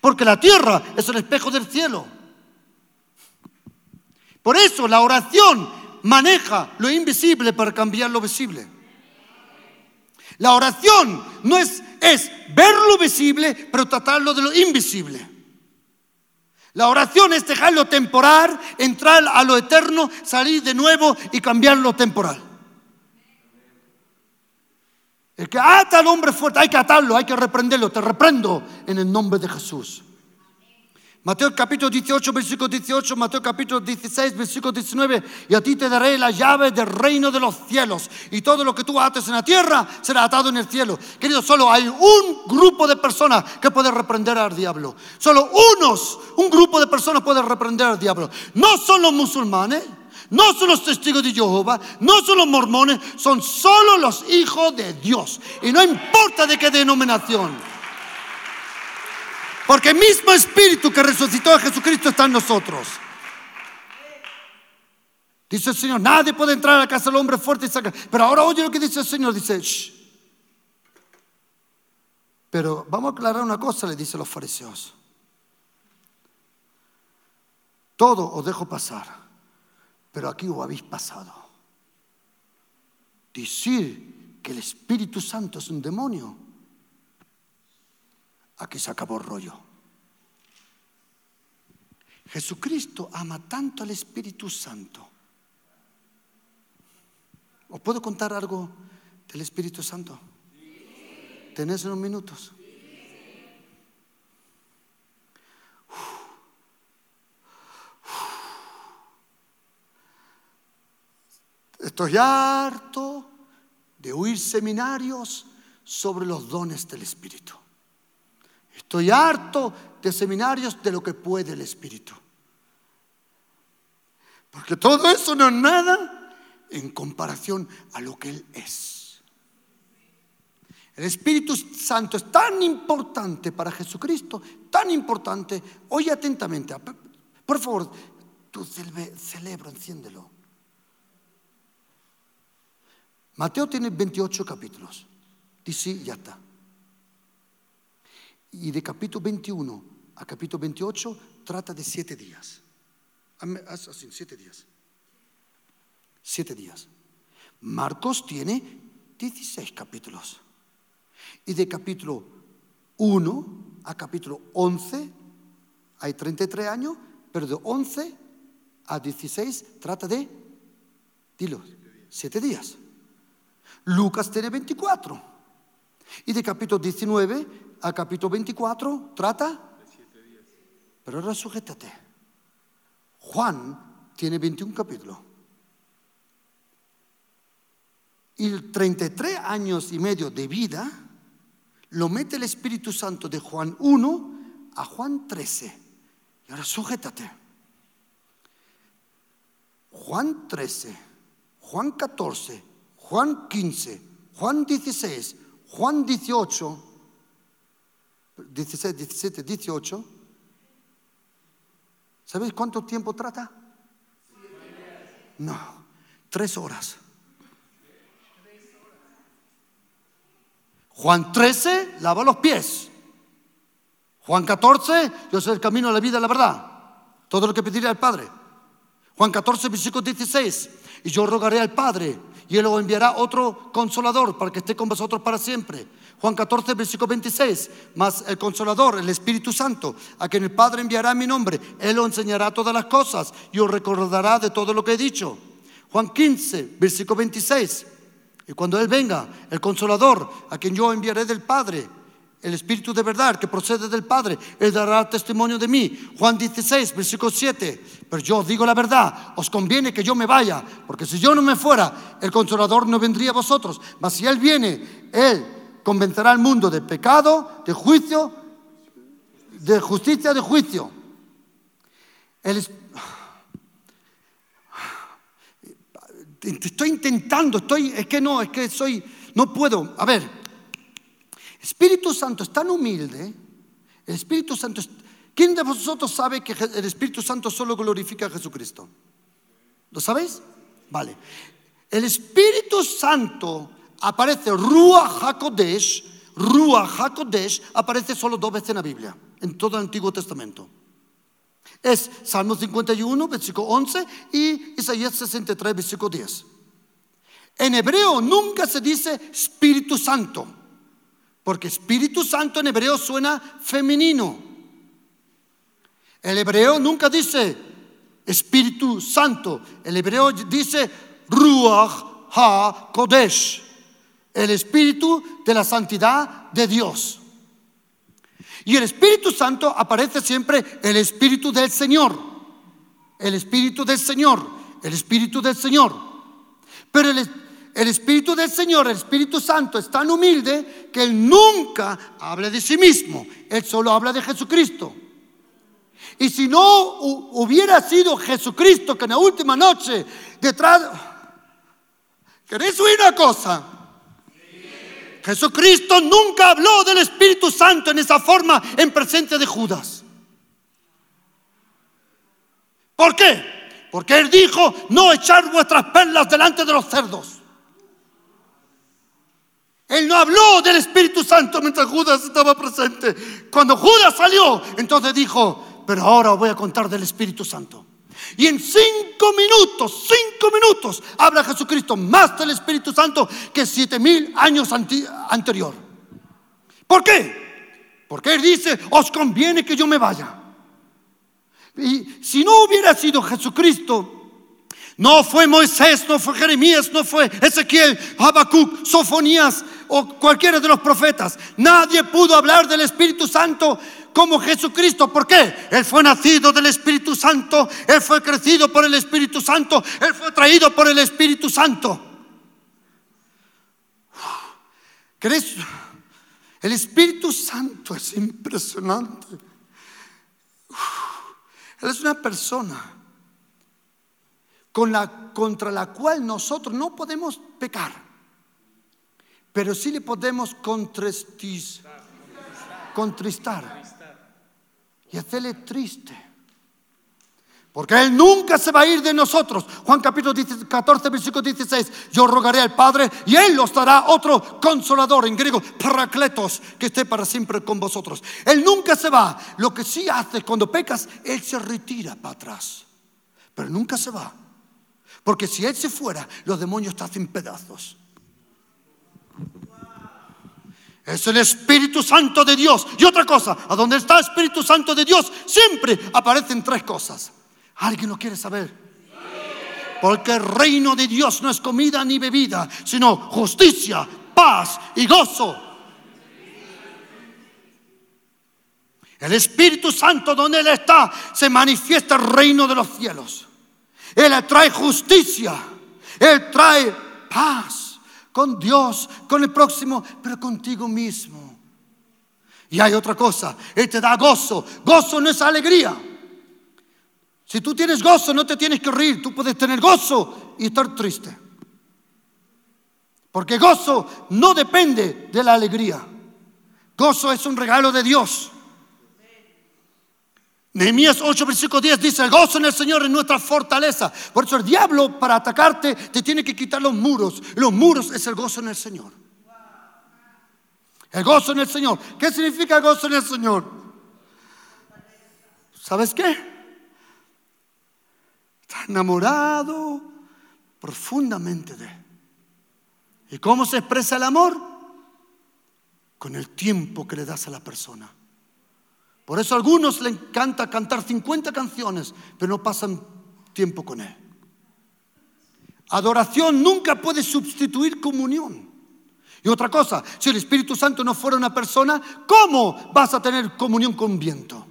Porque la tierra es el espejo del cielo. Por eso la oración maneja lo invisible para cambiar lo visible. La oración no es, es ver lo visible, pero tratarlo de lo invisible. La oración es dejarlo temporal, entrar a lo eterno, salir de nuevo y cambiar lo temporal. El que ata al hombre fuerte, hay que atarlo, hay que reprenderlo. Te reprendo en el nombre de Jesús. Mateo capítulo 18, versículo 18, Mateo capítulo 16, versículo 19, y a ti te daré la llave del reino de los cielos, y todo lo que tú ates en la tierra será atado en el cielo. Querido, solo hay un grupo de personas que puede reprender al diablo. Solo unos, un grupo de personas puede reprender al diablo. No son los musulmanes, no son los testigos de Jehová, no son los mormones, son solo los hijos de Dios. Y no importa de qué denominación. Porque el mismo espíritu que resucitó a Jesucristo está en nosotros. Dice el Señor, nadie puede entrar a la casa del hombre fuerte y sacar. Pero ahora oye lo que dice el Señor, dice, Shh. Pero vamos a aclarar una cosa, le dice los fariseos. Todo os dejo pasar, pero aquí os habéis pasado. Decir que el Espíritu Santo es un demonio Aquí se acabó el rollo. Jesucristo ama tanto al Espíritu Santo. ¿Os puedo contar algo del Espíritu Santo? ¿Tenés unos minutos? Estoy harto de oír seminarios sobre los dones del Espíritu. Estoy harto de seminarios de lo que puede el Espíritu. Porque todo eso no es nada en comparación a lo que Él es. El Espíritu Santo es tan importante para Jesucristo, tan importante. Oye atentamente, por favor, tu cerebro, enciéndelo. Mateo tiene 28 capítulos. Dice, ya está. Y de capítulo 21 a capítulo 28 trata de siete días. Así, siete días. Siete días. Marcos tiene 16 capítulos. Y de capítulo 1 a capítulo 11 hay 33 años, pero de 11 a 16 trata de, dilo, siete días. Lucas tiene 24. Y de capítulo 19 a capítulo 24 trata. Pero ahora sujétate. Juan tiene 21 capítulos. Y 33 años y medio de vida lo mete el Espíritu Santo de Juan 1 a Juan 13. Y ahora sujétate. Juan 13, Juan 14, Juan 15, Juan 16, Juan 18 16, 17, 18. ¿Sabéis cuánto tiempo trata? No, tres horas. Juan 13, lava los pies. Juan 14, yo soy el camino, la vida, la verdad. Todo lo que pediré al Padre. Juan 14, versículo 16. Y yo rogaré al Padre y Él os enviará otro consolador para que esté con vosotros para siempre. Juan 14, versículo 26, más el consolador, el Espíritu Santo, a quien el Padre enviará en mi nombre, Él os enseñará todas las cosas y os recordará de todo lo que he dicho. Juan 15, versículo 26, y cuando Él venga, el consolador, a quien yo enviaré del Padre, el Espíritu de verdad que procede del Padre, Él dará testimonio de mí. Juan 16, versículo 7. Pero yo digo la verdad, os conviene que yo me vaya, porque si yo no me fuera, el consolador no vendría a vosotros. Mas si Él viene, Él convencerá al mundo de pecado, de juicio, de justicia, de juicio. Es- Estoy intentando, estoy, es que no, es que soy, no puedo. A ver, Espíritu Santo es tan humilde, el Espíritu Santo. ¿Quién de vosotros sabe que el Espíritu Santo solo glorifica a Jesucristo? ¿Lo sabéis? Vale. El Espíritu Santo aparece, Ruach HaKodesh, Ruach HaKodesh, aparece solo dos veces en la Biblia, en todo el Antiguo Testamento. Es Salmo 51, versículo 11 y Isaías 63, versículo 10. En hebreo nunca se dice Espíritu Santo, porque Espíritu Santo en hebreo suena femenino. El hebreo nunca dice Espíritu Santo, el hebreo dice Ruach HaKodesh, el Espíritu de la santidad de Dios. Y el Espíritu Santo aparece siempre el Espíritu del Señor. El Espíritu del Señor. El Espíritu del Señor. Pero el, el Espíritu del Señor, el Espíritu Santo, es tan humilde que Él nunca habla de sí mismo. Él solo habla de Jesucristo. Y si no hu- hubiera sido Jesucristo que en la última noche detrás... ¿Queréis oír una cosa? Jesucristo nunca habló del Espíritu Santo en esa forma en presencia de Judas. ¿Por qué? Porque él dijo, no echar vuestras perlas delante de los cerdos. Él no habló del Espíritu Santo mientras Judas estaba presente. Cuando Judas salió, entonces dijo, pero ahora voy a contar del Espíritu Santo. Y en cinco minutos, cinco minutos, habla Jesucristo más del Espíritu Santo que siete mil años anterior. ¿Por qué? Porque Él dice, os conviene que yo me vaya. Y si no hubiera sido Jesucristo, no fue Moisés, no fue Jeremías, no fue Ezequiel, Habacuc, Sofonías o cualquiera de los profetas. Nadie pudo hablar del Espíritu Santo como Jesucristo. ¿Por qué? Él fue nacido del Espíritu Santo, Él fue crecido por el Espíritu Santo, Él fue traído por el Espíritu Santo. ¿Queréis? El Espíritu Santo es impresionante. Él es una persona contra la cual nosotros no podemos pecar, pero sí le podemos contristis- contristar y hacerle triste. Porque Él nunca se va a ir de nosotros. Juan capítulo 10 14, versículo 16. Yo rogaré al Padre y Él os dará otro consolador, en griego, paracletos, que esté para siempre con vosotros. Él nunca se va. Lo que sí hace cuando pecas, Él se retira para atrás. Pero nunca se va. Porque si Él se fuera, los demonios te hacen pedazos. Es el Espíritu Santo de Dios. Y otra cosa, a donde está el Espíritu Santo de Dios, siempre aparecen tres cosas. ¿Alguien lo quiere saber? Porque el reino de Dios no es comida ni bebida, sino justicia, paz y gozo. El Espíritu Santo, donde Él está, se manifiesta el reino de los cielos. Él trae justicia, Él trae paz con Dios, con el próximo, pero contigo mismo. Y hay otra cosa, Él te da gozo. Gozo no es alegría. Si tú tienes gozo, no te tienes que reír. Tú puedes tener gozo y estar triste. Porque gozo no depende de la alegría. Gozo es un regalo de Dios. Nehemías 8, versículo 10 dice, el gozo en el Señor es nuestra fortaleza. Por eso el diablo para atacarte te tiene que quitar los muros. Los muros es el gozo en el Señor. El gozo en el Señor. ¿Qué significa el gozo en el Señor? ¿Sabes qué? Está enamorado profundamente de Él. ¿Y cómo se expresa el amor? Con el tiempo que le das a la persona. Por eso a algunos le encanta cantar 50 canciones, pero no pasan tiempo con él. Adoración nunca puede sustituir comunión. Y otra cosa, si el Espíritu Santo no fuera una persona, ¿cómo vas a tener comunión con viento?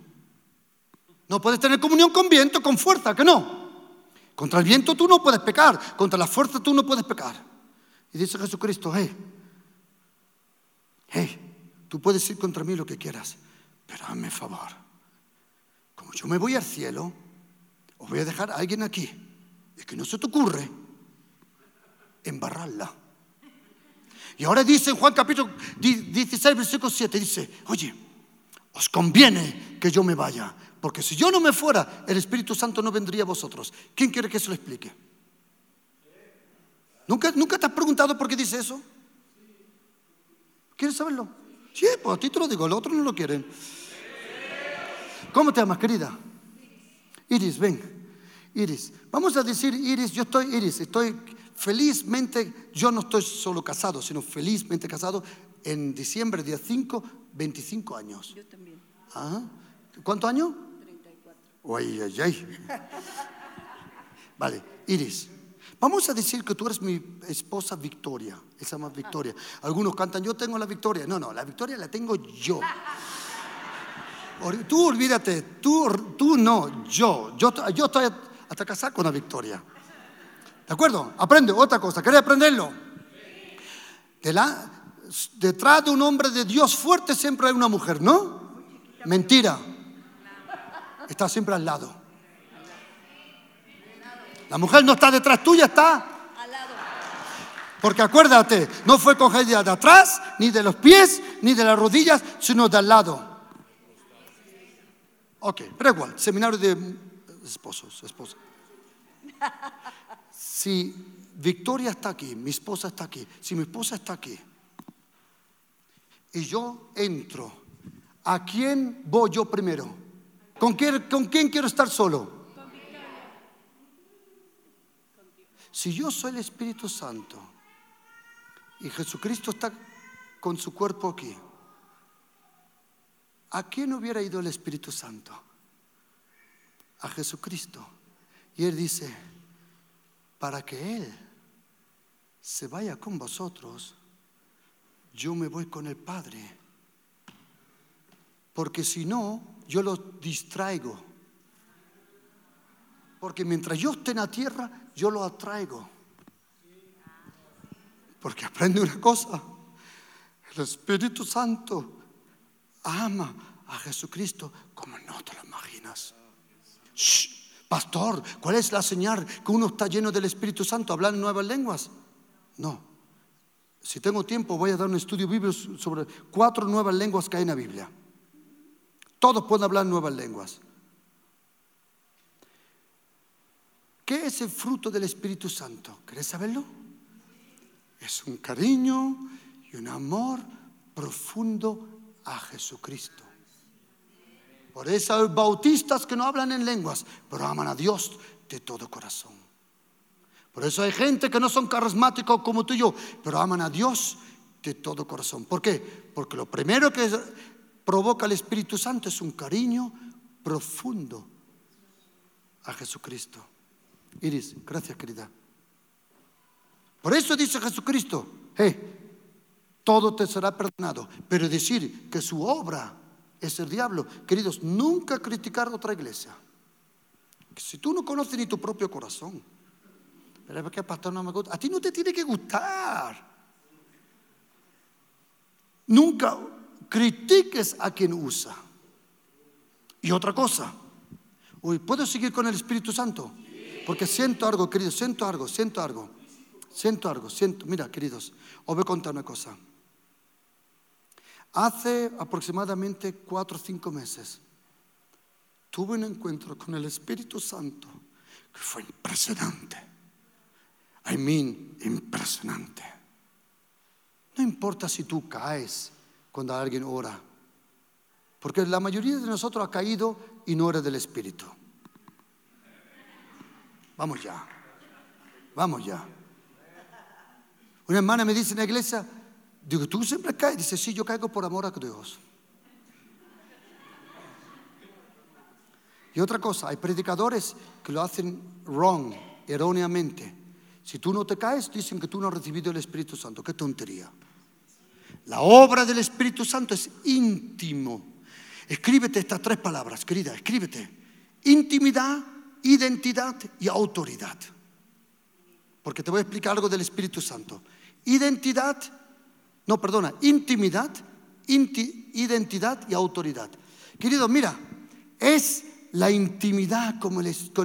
No puedes tener comunión con viento con fuerza, que no. Contra el viento tú no puedes pecar, contra la fuerza tú no puedes pecar. Y dice Jesucristo, hey, hey, tú puedes ir contra mí lo que quieras, pero hazme favor. Como yo me voy al cielo, os voy a dejar a alguien aquí. Y que no se te ocurre embarrarla. Y ahora dice en Juan capítulo 16, versículo 7, dice, oye, os conviene que yo me vaya, porque si yo no me fuera, el Espíritu Santo no vendría a vosotros. ¿Quién quiere que se lo explique? ¿Nunca, ¿Nunca te has preguntado por qué dice eso? ¿Quieres saberlo? Sí, pues a ti te lo digo, el otro no lo quieren. ¿Cómo te llamas, querida? Iris, ven. Iris. Vamos a decir, Iris, yo estoy, Iris, estoy felizmente, yo no estoy solo casado, sino felizmente casado en diciembre, día 5, 25 años. Yo también. Ajá. ¿Cuántos años? 34. Ay, ay, ay. Vale, Iris. Vamos a decir que tú eres mi esposa Victoria. Se llama Victoria. Algunos cantan, yo tengo la victoria. No, no, la victoria la tengo yo. Tú olvídate, tú, tú no, yo. Yo, yo estoy hasta casado con la victoria. ¿De acuerdo? Aprende otra cosa. ¿Querés aprenderlo? Detrás de un hombre de Dios fuerte siempre hay una mujer, ¿no? Mentira. Está siempre al lado. La mujer no está detrás tuya, está. Porque acuérdate, no fue cogida de atrás, ni de los pies, ni de las rodillas, sino de al lado. Ok, pero igual, seminario de esposos, esposa. Si Victoria está aquí, mi esposa está aquí, si mi esposa está aquí, y yo entro, ¿a quién voy yo primero? ¿Con quién, con quién quiero estar solo? Si yo soy el Espíritu Santo y Jesucristo está con su cuerpo aquí, ¿a quién hubiera ido el Espíritu Santo? A Jesucristo. Y Él dice, para que Él se vaya con vosotros, yo me voy con el Padre. Porque si no, yo lo distraigo. Porque mientras yo esté en la tierra, yo lo atraigo. Porque aprende una cosa. El Espíritu Santo ama a Jesucristo como no te lo imaginas. Pastor, ¿cuál es la señal que uno está lleno del Espíritu Santo? ¿Hablar en nuevas lenguas? No. Si tengo tiempo, voy a dar un estudio bíblico sobre cuatro nuevas lenguas que hay en la Biblia. Todos pueden hablar nuevas lenguas. ¿Qué es el fruto del Espíritu Santo? ¿Querés saberlo? Es un cariño y un amor profundo a Jesucristo. Por eso hay bautistas que no hablan en lenguas, pero aman a Dios de todo corazón. Por eso hay gente que no son carismáticos como tú y yo, pero aman a Dios de todo corazón. ¿Por qué? Porque lo primero que provoca el Espíritu Santo es un cariño profundo a Jesucristo. Iris, gracias querida. Por eso dice Jesucristo, todo te será perdonado. Pero decir que su obra es el diablo, queridos, nunca criticar a otra iglesia. Si tú no conoces ni tu propio corazón, pero que a ti no te tiene que gustar. Nunca critiques a quien usa. Y otra cosa, uy, ¿puedo seguir con el Espíritu Santo? Porque siento algo, queridos, siento algo, siento algo, siento algo, siento. Mira, queridos, os voy a contar una cosa. Hace aproximadamente cuatro o cinco meses tuve un encuentro con el Espíritu Santo que fue impresionante. I mean, impresionante. No importa si tú caes cuando alguien ora, porque la mayoría de nosotros ha caído y no era del Espíritu. Vamos ya, vamos ya. Una hermana me dice en la iglesia, digo, ¿tú siempre caes? Dice, sí, yo caigo por amor a Dios. Y otra cosa, hay predicadores que lo hacen wrong, erróneamente. Si tú no te caes, dicen que tú no has recibido el Espíritu Santo. Qué tontería. La obra del Espíritu Santo es íntimo. Escríbete estas tres palabras, querida, escríbete. Intimidad, identidad y autoridad. Porque te voy a explicar algo del Espíritu Santo. Identidad, no, perdona, intimidad, identidad y autoridad. Querido, mira, es la intimidad con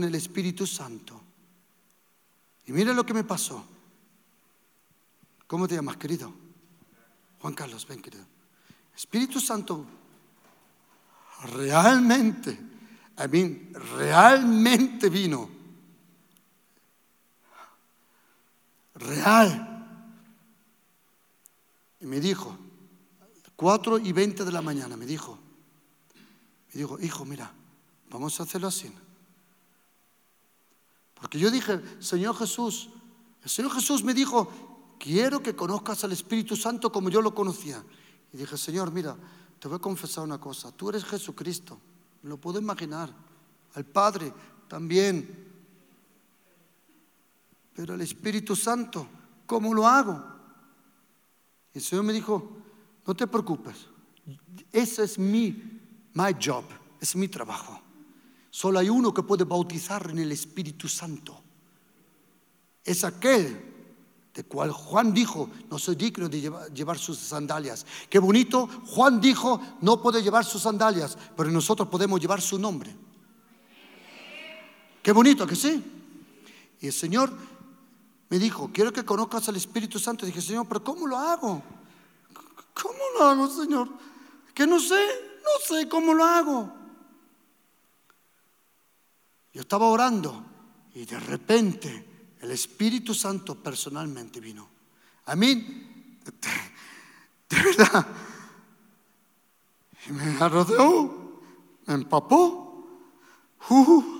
el, Espíritu Santo. Y mira lo que me pasó. ¿Cómo te llamas, querido? Juan Carlos, ven, querido. Espíritu Santo realmente, a mí, realmente vino. Real. Y me dijo, 4 y 20 de la mañana, me dijo, me dijo, hijo, mira, Vamos a hacerlo así. Porque yo dije, Señor Jesús, el Señor Jesús me dijo, quiero que conozcas al Espíritu Santo como yo lo conocía. Y dije, Señor, mira, te voy a confesar una cosa, tú eres Jesucristo, me lo puedo imaginar, al Padre también, pero el Espíritu Santo, ¿cómo lo hago? El Señor me dijo, no te preocupes, ese es mi, my job, es mi trabajo. Solo hay uno que puede bautizar en el Espíritu Santo. Es aquel de cual Juan dijo, no soy digno de llevar, sus sandalias. Qué bonito, Juan dijo, no puede llevar sus sandalias, pero nosotros podemos llevar su nombre. Qué bonito, que sí? Y el Señor me dijo, quiero que conozcas al Espíritu Santo. Y dije, Señor, pero ¿cómo lo hago? ¿Cómo lo hago, Señor? Que no sé, no sé cómo lo hago. Yo estaba orando y de repente el Espíritu Santo personalmente vino. A mí, de, verdad, me rodeó, me empapó, uh,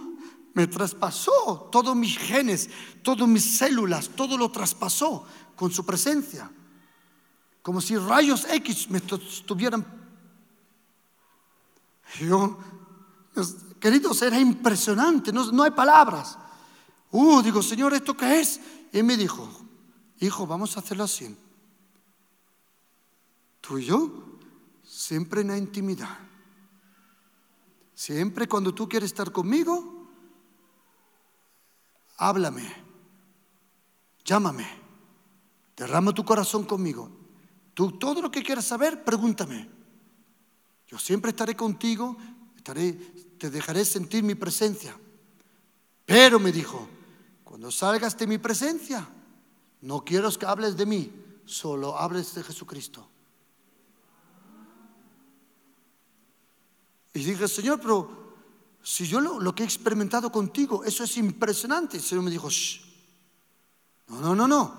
me traspasó todos mis genes, todas mis células, todo lo traspasó con su presencia. Como si rayos X me estuvieran... Yo Queridos, era impresionante, no, hay palabras. Uh, digo, Señor, ¿esto qué es? Y me dijo, hijo, vamos a hacerlo así. Tú y yo, siempre en la intimidad. Siempre cuando tú quieres estar conmigo, háblame, llámame, derrama tu corazón conmigo. Tú todo lo que quieras saber, pregúntame. Yo siempre estaré contigo, estaré te dejaré sentir mi presencia. Pero me dijo, cuando salgas de mi presencia, no quiero que hables de mí, solo hables de Jesucristo. Y dije, Señor, pero si yo lo, que he experimentado contigo, eso es impresionante. El Señor me dijo, no, no, no, no,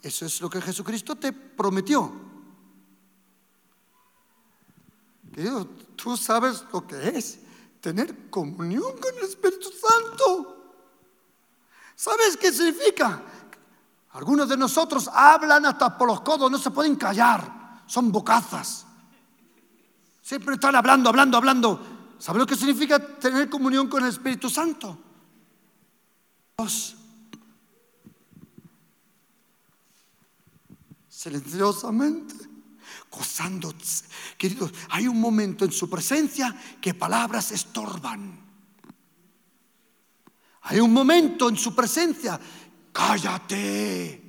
eso es lo que Jesucristo te prometió. Querido, tú sabes lo que es tener comunión con el Espíritu Santo. ¿Sabes qué significa? Algunos de nosotros hablan hasta por los codos, no se pueden callar, son bocazas. Siempre están hablando, hablando, hablando. ¿Sabes lo que significa tener comunión con el Espíritu Santo? Silenciosamente gozando. Queridos, hay un momento en su presencia que palabras estorban. Hay un momento en su presencia, cállate.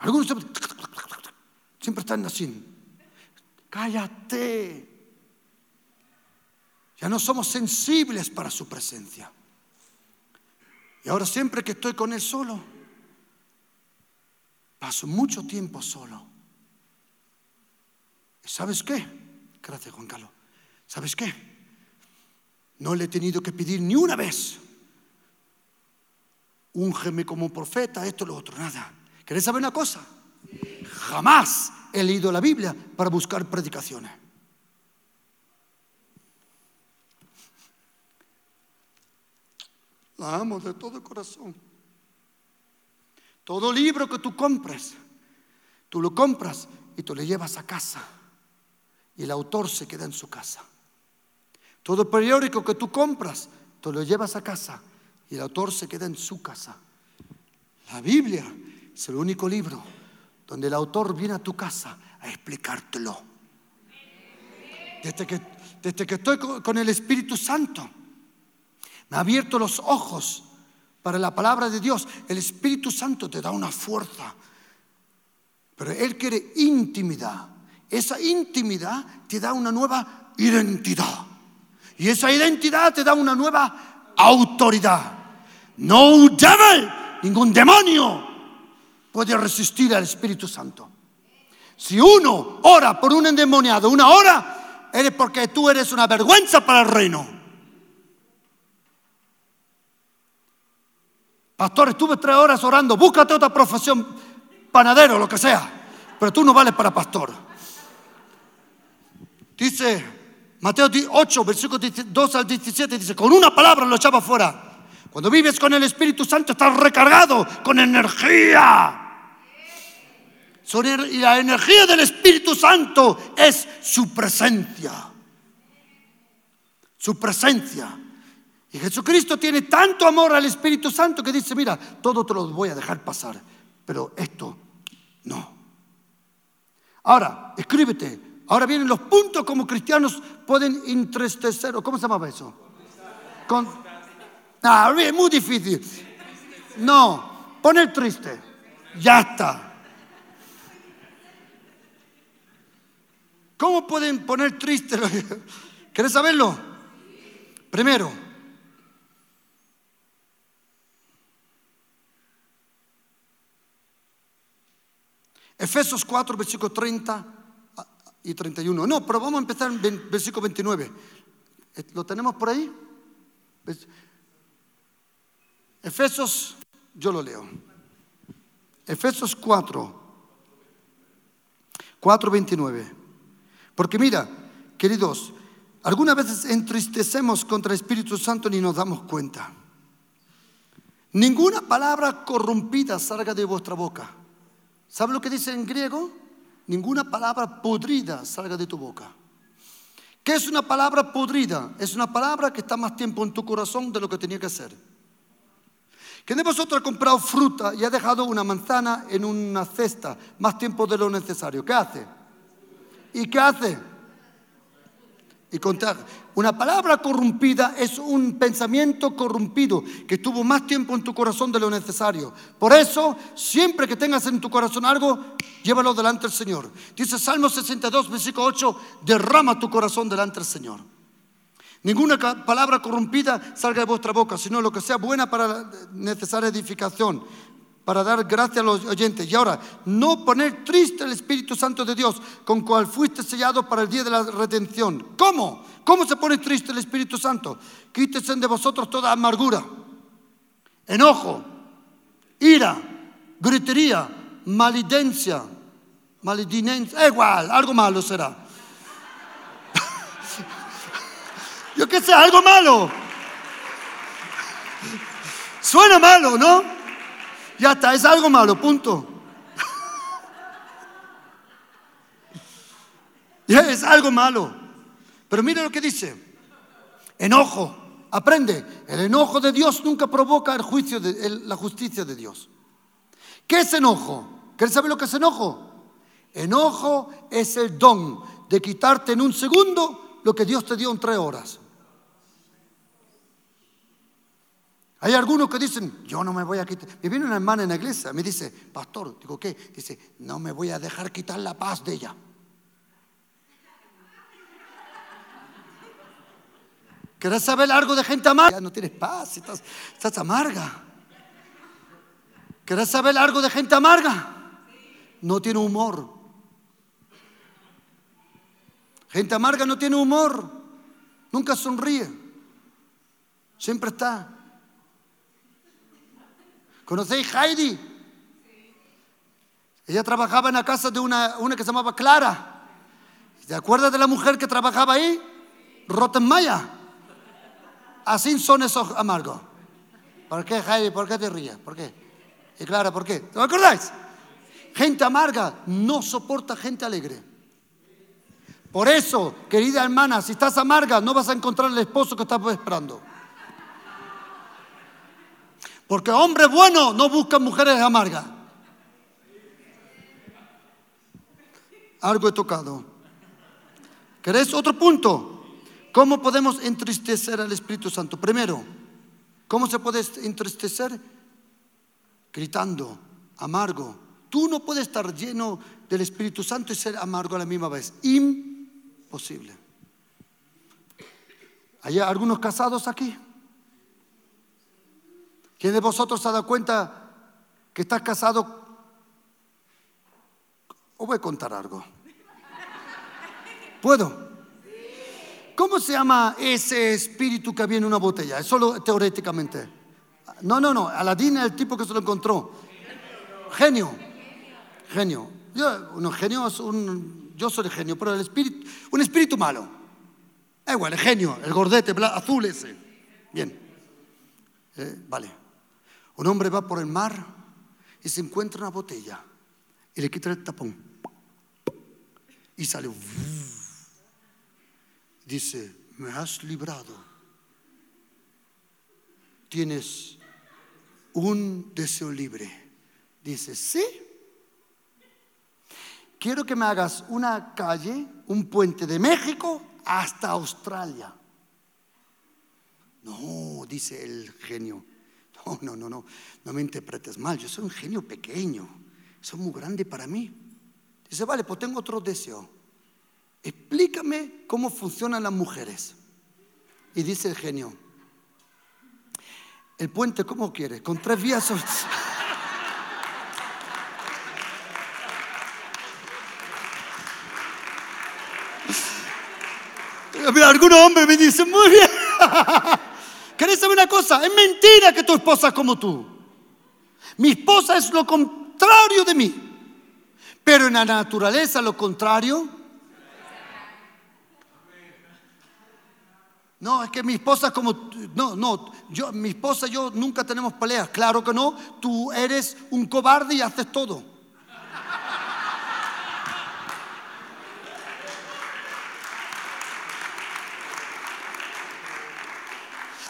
Algunos siempre están así. Cállate. Ya no somos sensibles para su presencia. Y ahora siempre que estoy con Él solo, Paso mucho tiempo solo. ¿Sabes qué? Gracias, Juan Carlos. ¿Sabes qué? No le he tenido que pedir ni una vez. Úngeme como profeta, esto, lo otro, nada. ¿Querés saber una cosa? Jamás he leído la Biblia para buscar predicaciones. La amo de todo corazón. Todo libro que tú compras, tú lo compras y tú lo llevas a casa. Y el autor se queda en su casa. Todo periódico que tú compras, tú lo llevas a casa y el autor se queda en su casa. La Biblia es el único libro donde el autor viene a tu casa a explicártelo. Desde que, desde que estoy con el Espíritu Santo, me ha abierto los ojos para la palabra de Dios. El Espíritu Santo te da una fuerza, pero Él quiere intimidad. Esa intimidad te da una nueva identidad. Y esa identidad te da una nueva autoridad. No devil, ningún demonio puede resistir al Espíritu Santo. Si uno ora por un endemoniado una hora, eres porque tú eres una vergüenza para el reino. Pastor, estuve tres horas orando, búscate otra profesión, panadero, lo que sea, pero tú no vales para pastor. Dice Mateo 8, versículo 2 al 17, dice, con una palabra lo echaba fuera. Cuando vives con el Espíritu Santo estás recargado con energía. Son Y la energía del Espíritu Santo es su presencia. Su presencia. Y Jesucristo tiene tanto amor al Espíritu Santo que dice, mira, todo te lo voy a dejar pasar, pero esto no. Ahora, escríbete. Ahora vienen los puntos como cristianos pueden entristecer. ¿o ¿Cómo se llamaba eso? Con, ah, es muy difícil. No, pon el triste. Ya está. ¿Cómo pueden poner triste? ¿Querés saberlo? Primero, Efesios 4, versículo 30 y 31. No, pero vamos a empezar en versículo 29. Eh, ¿Lo tenemos por ahí? Efesios, yo lo leo. Efesios 4, 4, 29. Porque mira, queridos, algunas veces entristecemos contra el Espíritu Santo ni nos damos cuenta. Ninguna palabra corrompida salga de vuestra boca. ¿Sabe lo que dice en griego? Ninguna palabra podrida salga de tu boca. ¿Qué es una palabra podrida? Es una palabra que está más tiempo en tu corazón de lo que tenía que ser. ¿Quién de vosotros ha comprado fruta y ha dejado una manzana en una cesta más tiempo de lo necesario? ¿Qué hace? ¿Y qué hace? Y contar. Una palabra corrompida es un pensamiento corrompido que tuvo más tiempo en tu corazón de lo necesario. Por eso, siempre que tengas en tu corazón algo, llévalo delante del Señor. Dice Salmo 62, versículo 8, derrama tu corazón delante del Señor. Ninguna palabra corrompida salga de vuestra boca, sino lo que sea buena para la necesaria edificación, para dar gracia a los oyentes. Y ahora, no poner triste el Espíritu Santo de Dios, con cual fuiste sellado para el día de la redención. ¿Cómo? ¿Cómo se pone triste el Espíritu Santo? Quítese de vosotros toda amargura, enojo, ira, gritería, malidencia, malidinencia, igual, algo malo será. Yo qué sé, algo malo. Suena malo, ¿no? Ya está, es algo malo, punto. Ya es algo malo. Pero mire lo que dice. Enojo. Aprende. El enojo de Dios nunca provoca el juicio de, la justicia de Dios. ¿Qué es enojo? ¿Quieres saber lo que es enojo? Enojo es el don de quitarte en un segundo lo que Dios te dio en tres horas. Hay algunos que dicen, yo no me voy a quitar. Me viene una hermana en la iglesia, me dice, pastor, digo, ¿qué? Dice, no me voy a dejar quitar la paz de ella. ¿Querés saber algo de gente amarga? Ya no tienes paz, estás, estás amarga. ¿Querés saber algo de gente amarga? No tiene humor. Gente amarga no tiene humor. Nunca sonríe. Siempre está. ¿Conocéis Heidi? Ella trabajaba en la casa de una, una que se llamaba Clara. ¿Te acuerdas de la mujer que trabajaba ahí? Rottenmeier. Así son esos amargos. ¿Por qué, Heidi? ¿Por qué te ríes? ¿Por qué? ¿Y Clara por qué? ¿Te acordáis? Gente amarga no soporta gente alegre. Por eso, querida hermana, si estás amarga, no vas a encontrar el esposo que estás esperando. Porque hombres buenos no buscan mujeres amargas. Algo he tocado. ¿Querés otro punto? ¿Cómo podemos entristecer al Espíritu Santo? Primero, ¿cómo se puede entristecer? Gritando, amargo. Tú no puedes estar lleno del Espíritu Santo y ser amargo a la misma vez. Imposible. ¿Hay algunos casados aquí? ¿Quién de vosotros se ha dado cuenta que estás casado? Os voy a contar algo. ¿Puedo? ¿Cómo se llama ese espíritu que había en una botella? Es solo teóricamente. No, no, no. Aladín es el tipo que se lo encontró. Genio. Genio. Yo, genio es un, yo soy el genio, pero el espíritu, un espíritu malo. Es igual, el genio, el gordete azul ese. Bien. Eh, vale. Un hombre va por el mar y se encuentra una botella y le quita el tapón. Y sale. Dice, me has librado. Tienes un deseo libre. Dice, sí. Quiero que me hagas una calle, un puente de México hasta Australia. No, dice el genio no, no, no, no, me interpretes mal, yo soy un genio pequeño, soy muy grande para mí. Dice, vale, pues tengo otro deseo. Explícame cómo funcionan las mujeres. Y dice el genio, el puente, ¿cómo quieres? Con tres vías. Mira, algunos hombres me dicen, muy bien. ¿Querés saber una cosa? Es mentira que tu esposa es como tú. Mi esposa es lo contrario de mí. Pero en la naturaleza lo contrario. No, es que mi esposa es como... No, no, yo, mi esposa y yo nunca tenemos peleas. Claro que no. Tú eres un cobarde y haces todo.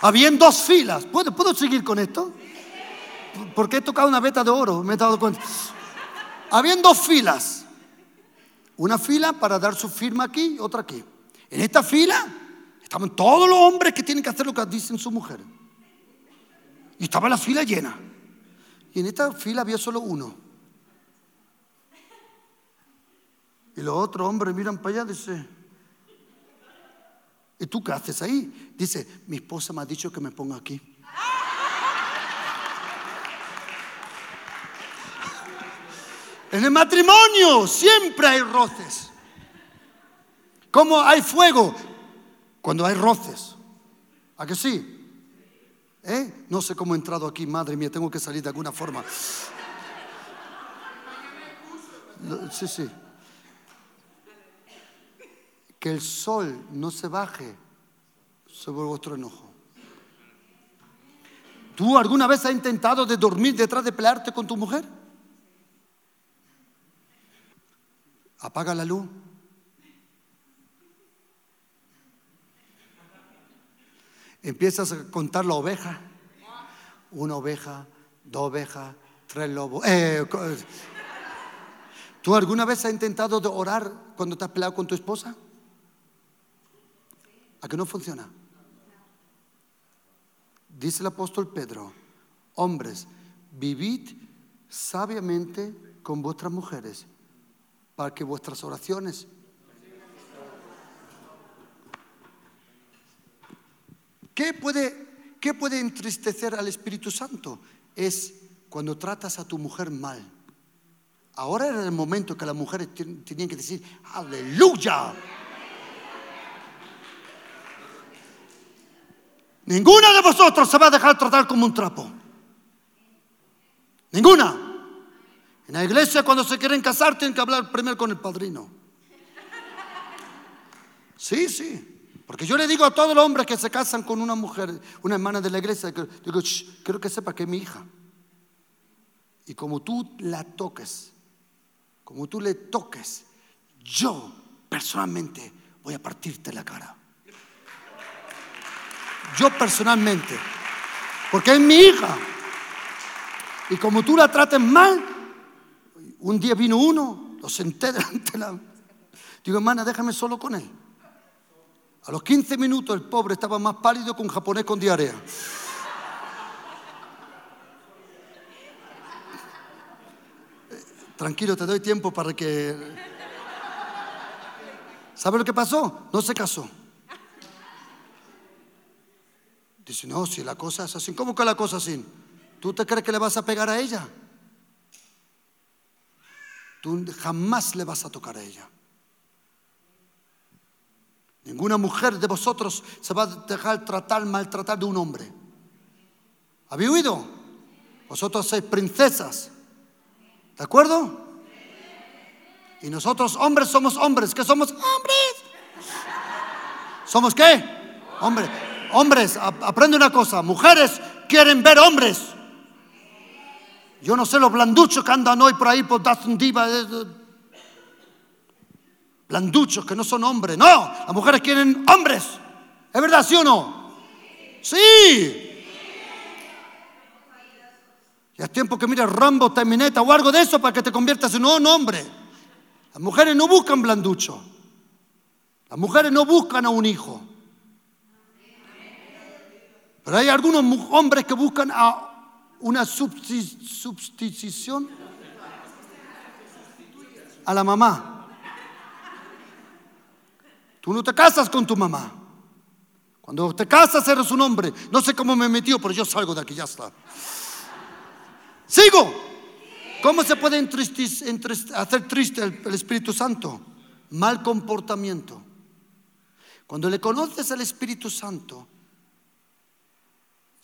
Habían dos filas. ¿Puedo, ¿Puedo seguir con esto? Porque he tocado una beta de oro, me he dado cuenta. Habían dos filas. Una fila para dar su firma aquí otra aquí. En esta fila estaban todos los hombres que tienen que hacer lo que dicen su mujer. Y estaba la fila llena. Y en esta fila había solo uno. Y los otros hombres miran para allá y dicen, ¿Y tú qué haces ahí? Dice, mi esposa me ha dicho que me ponga aquí. En el matrimonio siempre hay roces. ¿Cómo hay fuego? Cuando hay roces. ¿A que sí? ¿Eh? No sé cómo he entrado aquí, madre mía, tengo que salir de alguna forma. Sí, sí que el sol no se baje sobre vuestro enojo. ¿Tú alguna vez has intentado de dormir detrás de pelearte con tu mujer? Apaga la luz. Empiezas a contar la oveja. Una oveja, dos ovejas, tres lobos. Eh, ¿Tú alguna vez has intentado de orar cuando te has peleado con tu esposa? ¿A que no funciona? Dice el apóstol Pedro, hombres, vivid sabiamente con vuestras mujeres para que vuestras oraciones ¿Qué puede, ¿Qué puede entristecer al Espíritu Santo? Es cuando tratas a tu mujer mal. Ahora era el momento que las mujeres tenían que decir, aleluya. Ninguna de vosotros se va a dejar tratar como un trapo. Ninguna. En la iglesia cuando se quieren casar tienen que hablar primero con el padrino. Sí, sí. Porque yo le digo a todos los hombres que se casan con una mujer, una hermana de la iglesia, que digo, quiero que sepa que es mi hija. Y como tú la toques, como tú le toques, yo personalmente voy a partirte la cara. Yo personalmente. Porque es mi hija. Y como tú la trates mal, un día vino uno, lo senté delante de la... Digo, hermana, déjame solo con él. A los 15 minutos el pobre estaba más pálido que un japonés con diarrea. Tranquilo, te doy tiempo para que... ¿Sabe lo que pasó? No se casó. Dice, no, si la cosa es así. ¿Cómo que la cosa es así? ¿Tú te crees que le vas a pegar a ella? Tú jamás le vas a tocar a ella. Ninguna mujer de vosotros se va a dejar tratar, maltratar de un hombre. ¿Habéis oído? Vosotros sois princesas. ¿De acuerdo? Y nosotros hombres somos hombres. ¿Qué somos? Hombres. ¿Somos qué? Hombres. Hombres, aprende una cosa. Mujeres quieren ver hombres. Yo no sé los blanduchos que andan hoy por ahí por Diva. Blanduchos que no son hombres. No, las mujeres quieren hombres. ¿Es verdad, sí o no? Sí. Ya es tiempo que mires Rambo, Termineta o algo de eso para que te conviertas en un hombre. Las mujeres no buscan blanducho. Las mujeres no buscan a un hijo. Pero hay algunos hombres que buscan a una sustitución a la mamá. Tú no te casas con tu mamá. Cuando te casas eres un hombre. No sé cómo me metió, pero yo salgo de aquí, ya está. Sigo. ¿Cómo se puede hacer triste el, Espíritu Santo? Mal comportamiento. Cuando le conoces al Espíritu Santo,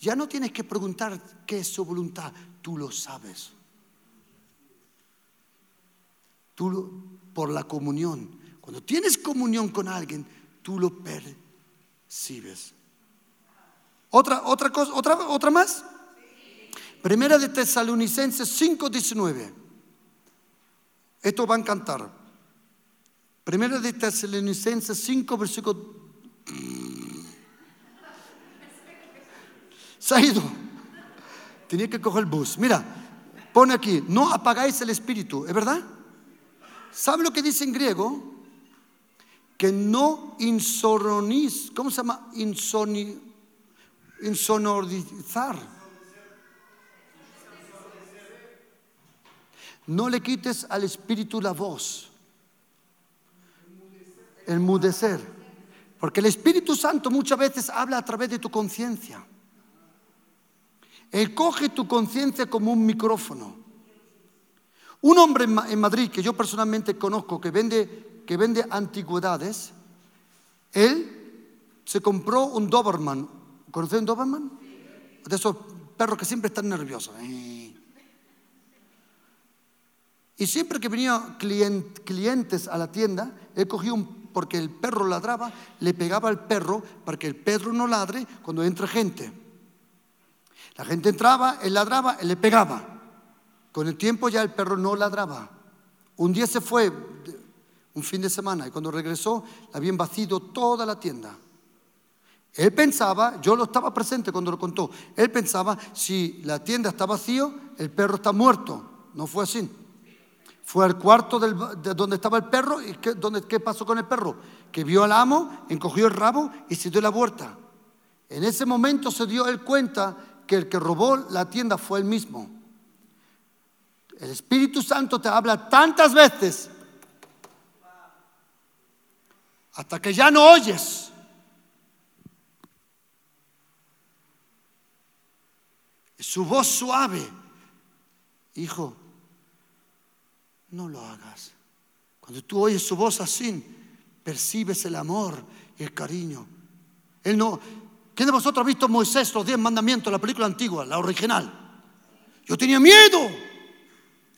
ya no tienes que preguntar qué es su voluntad, tú lo sabes. Tú por la comunión. Cuando tienes comunión con alguien, tú lo percibes. Otra, otra cosa, otra, otra más. Primera de Tesalonicenses 5:19. Esto va a encantar. Primera de Tesalonicenses 5, versículo. Se ha ido. Tenía que coger el bus. Mira, pone aquí, no apagáis el espíritu, ¿es verdad? ¿Sabe lo que dice en griego? Que no insonoriz, ¿cómo se llama? Insoni, insonorizar. No le quites al espíritu la voz. El mudecer. Porque el Espíritu Santo muchas veces habla a través de tu conciencia. Él coge tu conciencia como un micrófono. Un hombre en Madrid que yo personalmente conozco que vende, que vende antigüedades, él se compró un Doberman. ¿Conocéis un Doberman? De esos perros que siempre están nerviosos. Y siempre que venían clientes a la tienda, él cogía un, porque el perro ladraba, le pegaba al perro para que el perro no ladre cuando entra gente. La gente entraba, él ladraba, él le pegaba. Con el tiempo ya el perro no ladraba. Un día se fue, un fin de semana, y cuando regresó, habían vaciado toda la tienda. Él pensaba, yo lo estaba presente cuando lo contó, él pensaba, si la tienda está vacío, el perro está muerto. No fue así. Fue al cuarto de donde estaba el perro y ¿qué, ¿qué pasó con el perro? Que vio al amo, encogió el rabo y se dio la vuelta. En ese momento se dio él cuenta el que robó la tienda fue él mismo. El Espíritu Santo te habla tantas veces hasta que ya no oyes. Su voz suave, hijo, no lo hagas. Cuando tú oyes su voz así, percibes el amor y el cariño. Él no. ¿Quién de vosotros ha visto Moisés, los diez mandamientos, la película antigua, la original? Yo tenía miedo.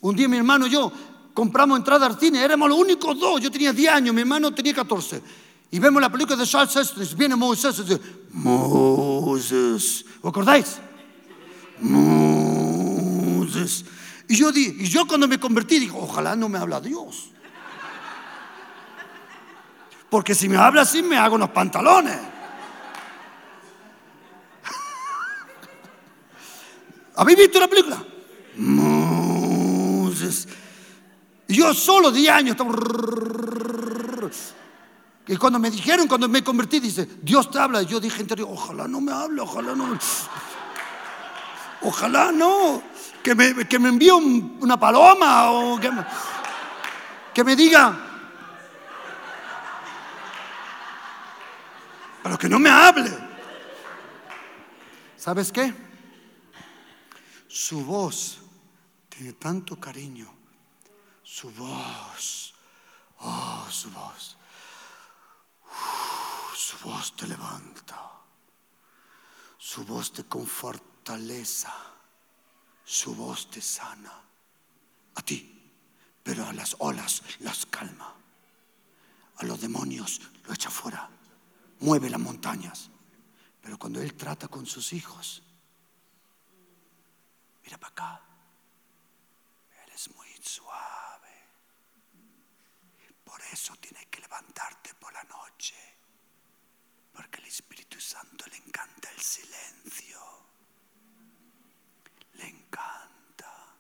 Un día mi hermano y yo compramos entrada al cine, éramos los únicos dos. Yo tenía 10 años, mi hermano tenía 14. Y vemos la película de Charles Estes, viene Moisés y dice, Moses. ¿Os acordáis? Moses. Y yo, di, y yo cuando me convertí digo, ojalá no me habla Dios. Porque si me habla así me hago unos pantalones. ¿Habéis visto la película? Moses. Yo solo 10 años estaba... Y cuando me dijeron, cuando me convertí, dice, Dios te habla. Yo dije interior, ojalá no me hable, ojalá no. Ojalá no. Que me, que me envíe un- una paloma o que me, que diga. Pero que no me hable. ¿Sabes qué? Su voz tiene tanto cariño. Su voz. Oh, su voz. Su voz te levanta. Su voz te confortaleza. Su voz te sana. A ti. Pero a las olas las calma. A los demonios lo echa fuera. Mueve las montañas. Pero cuando Él trata con sus hijos, mira para acá. Eres muy suave. Por eso tienes que levantarte por la noche. Porque el Espíritu Santo le encanta el silencio. Le encanta.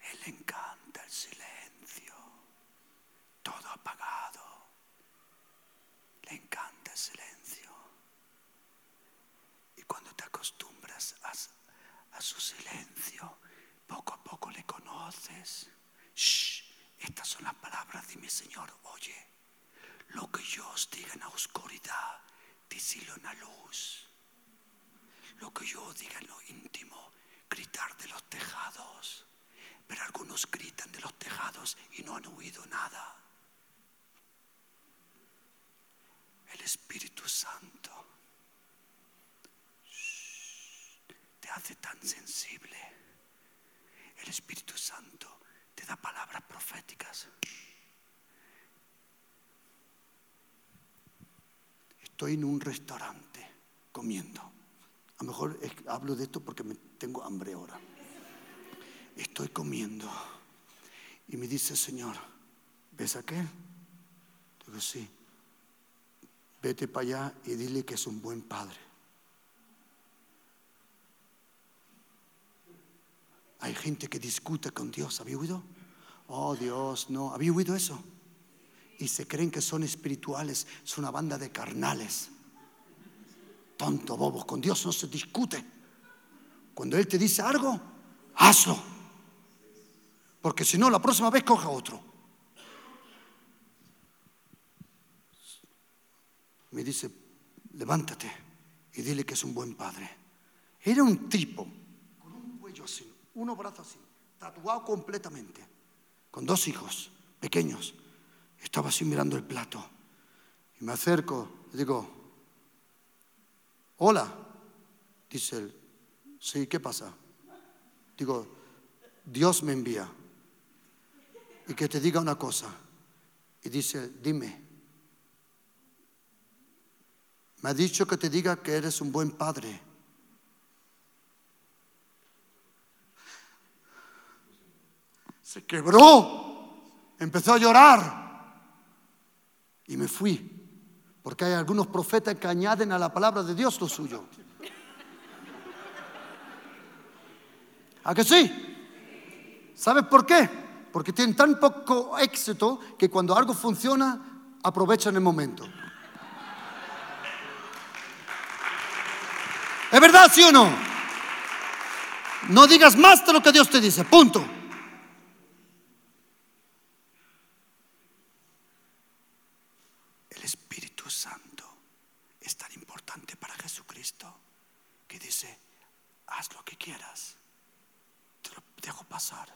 Él le encanta el silencio. Todo apagado. Le encanta el silencio. Y cuando te acostumbras a, a su silencio, poco a poco le conoces. Shh, estas son las palabras de mi Señor. Oye, lo que yo os diga en la oscuridad, decilo en la luz. Lo que yo diga en lo íntimo, gritar de los tejados. Pero algunos gritan de los tejados y no han oído nada. El Espíritu Santo te hace tan sensible. El Espíritu Santo te da palabras proféticas. Estoy en un restaurante comiendo. A lo mejor hablo de esto porque me tengo hambre ahora. Estoy comiendo y me dice, Señor, ¿ves aquel? Digo, sí. Vete para allá y dile que es un buen padre. Hay gente que discute con Dios, ¿había oído? Oh Dios, no, ¿había oído eso? Y se creen que son espirituales, es una banda de carnales. Tonto, bobos, con Dios no se discute. Cuando Él te dice algo, hazlo. Porque si no, la próxima vez coja otro. Me dice, levántate y dile que es un buen padre. Era un tipo con un cuello así, unos brazos así, tatuado completamente, con dos hijos pequeños. Estaba así mirando el plato. Y me acerco y digo, hola. Dice él, sí, ¿qué pasa? Digo, Dios me envía. Y que te diga una cosa. Y dice, dime. Me ha dicho que te diga que eres un buen padre. Se quebró, empezó a llorar y me fui. Porque hay algunos profetas que añaden a la palabra de Dios lo suyo. ¿A que sí? ¿Sabes por qué? Porque tienen tan poco éxito que cuando algo funciona, aprovechan el momento. ¿Es verdad, sí o no? No digas más de lo que Dios te dice, punto. El Espíritu Santo es tan importante Jesucristo que dice, haz lo que quieras, te lo dejo pasar,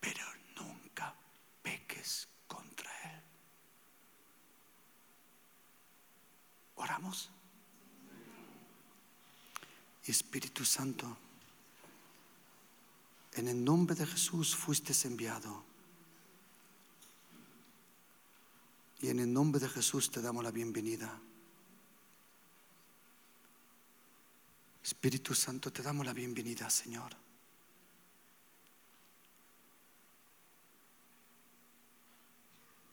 pero nunca peques contra Él. ¿Oramos? Espíritu Santo, en el nombre de Jesús fuiste enviado. Y en el nombre de Jesús te damos la bienvenida. Espíritu Santo, te damos la bienvenida, Señor.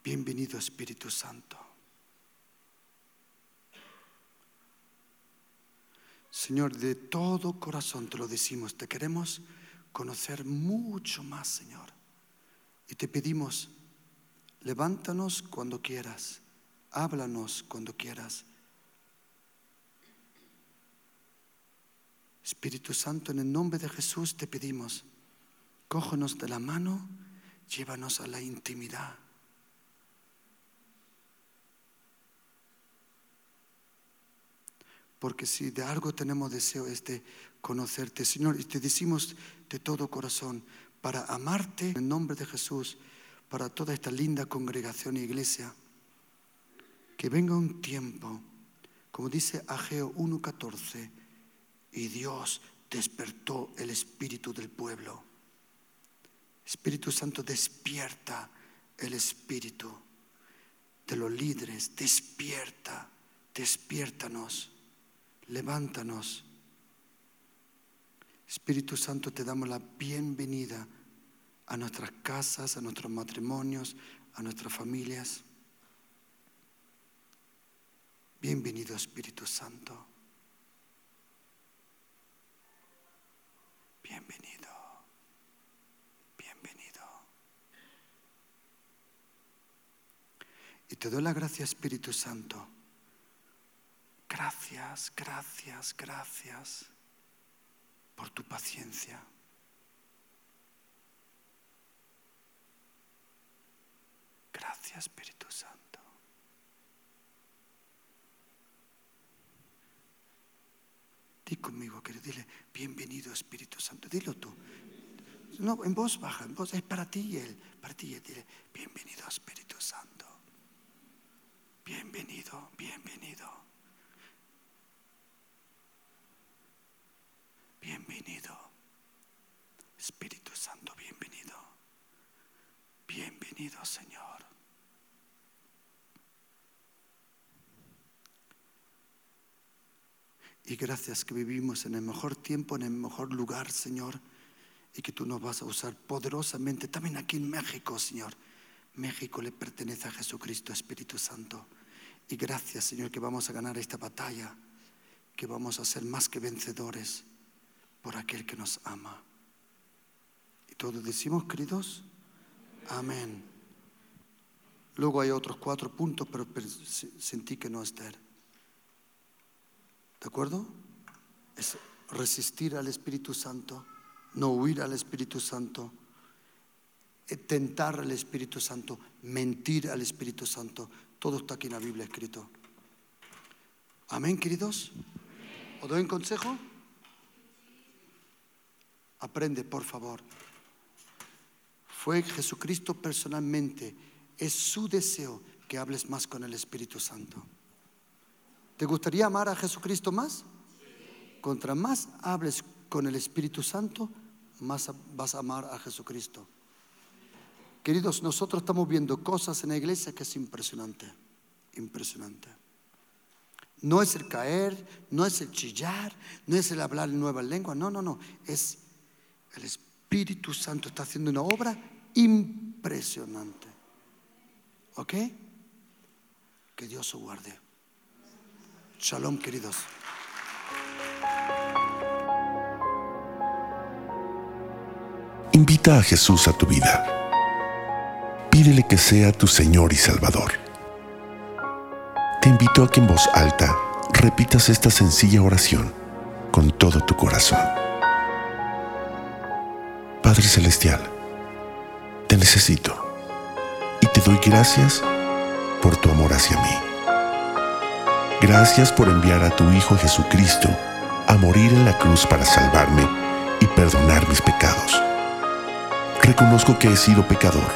Bienvenido, Espíritu Santo. Señor, de todo corazón te lo decimos, te queremos conocer mucho más, Señor. Y te pedimos, levántanos cuando quieras, háblanos cuando quieras Espíritu Santo, en el nombre de Jesús te pedimos, cógenos de la mano, llévanos a la intimidad. Porque si de algo tenemos deseo es de conocerte, Señor, y te decimos de todo corazón, para amarte en el nombre de Jesús, para toda esta linda congregación e iglesia, que venga un tiempo, como dice Ageo 1.14, y Dios despertó el espíritu del pueblo. Espíritu Santo despierta el espíritu de los líderes, despierta, despiértanos levántanos. Espíritu Santo, te damos la bienvenida a nuestras casas, a nuestros matrimonios, a nuestras familias. Bienvenido Espíritu Santo. Bienvenido. Bienvenido. Y te doy la gracia Espíritu Santo Gracias, gracias, gracias por tu paciencia. Gracias, Espíritu Santo. Di conmigo, querido, dile, bienvenido Espíritu Santo. Dilo tú. No, en voz baja, en voz, es para ti y él, para ti y él. Dile, bienvenido Espíritu Santo. Bienvenido, bienvenido. Bienvenido. Espíritu Santo, bienvenido. Bienvenido, Señor. Y gracias que vivimos en el mejor tiempo, en el mejor lugar, Señor, y que tú nos vas a usar poderosamente también aquí en México, Señor. México le pertenece a Jesucristo, Espíritu Santo. Y gracias, Señor, que vamos a ganar esta batalla, que vamos a ser más que vencedores por aquel que nos ama. Y todos decimos, queridos, amén. Luego hay otros cuatro puntos, pero sentí que no es ¿De acuerdo? Es resistir al Espíritu Santo, no huir al Espíritu Santo, eh, tentar al Espíritu Santo, mentir al Espíritu Santo. Todo está aquí en la Biblia escrito. Amén, queridos. ¿Os doy un consejo? Aprende, por favor. Fue Jesucristo personalmente. Es su deseo que hables más con el Espíritu Santo. ¿Te gustaría amar a Jesucristo más? Contra más hables con el Espíritu Santo, más vas a amar a Jesucristo. Queridos, nosotros estamos viendo cosas en la iglesia que es impresionante, impresionante. No es el caer, no es el chillar, no es el hablar en nuevas lenguas, no, no, no, es el Espíritu Santo está haciendo una obra impresionante. ¿Ok? Que Dios os guarde. Shalom, queridos. Invita a Jesús a tu vida. Pídele que sea tu Señor y Salvador. Te invito a que en voz alta repitas esta sencilla oración con todo tu corazón. Padre Celestial, te necesito y te doy gracias por tu amor hacia mí. Gracias por enviar a tu Hijo Jesucristo a morir en la cruz para salvarme y perdonar mis pecados. Reconozco que he sido pecador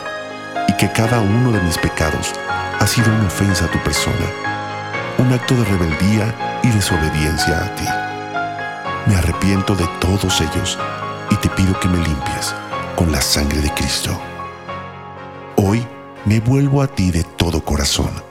y que cada uno de mis pecados ha sido una ofensa a tu persona, un acto de rebeldía y desobediencia a ti. Me arrepiento de todos ellos y te pido que me limpies con la sangre de Cristo. Hoy me vuelvo a ti de todo corazón.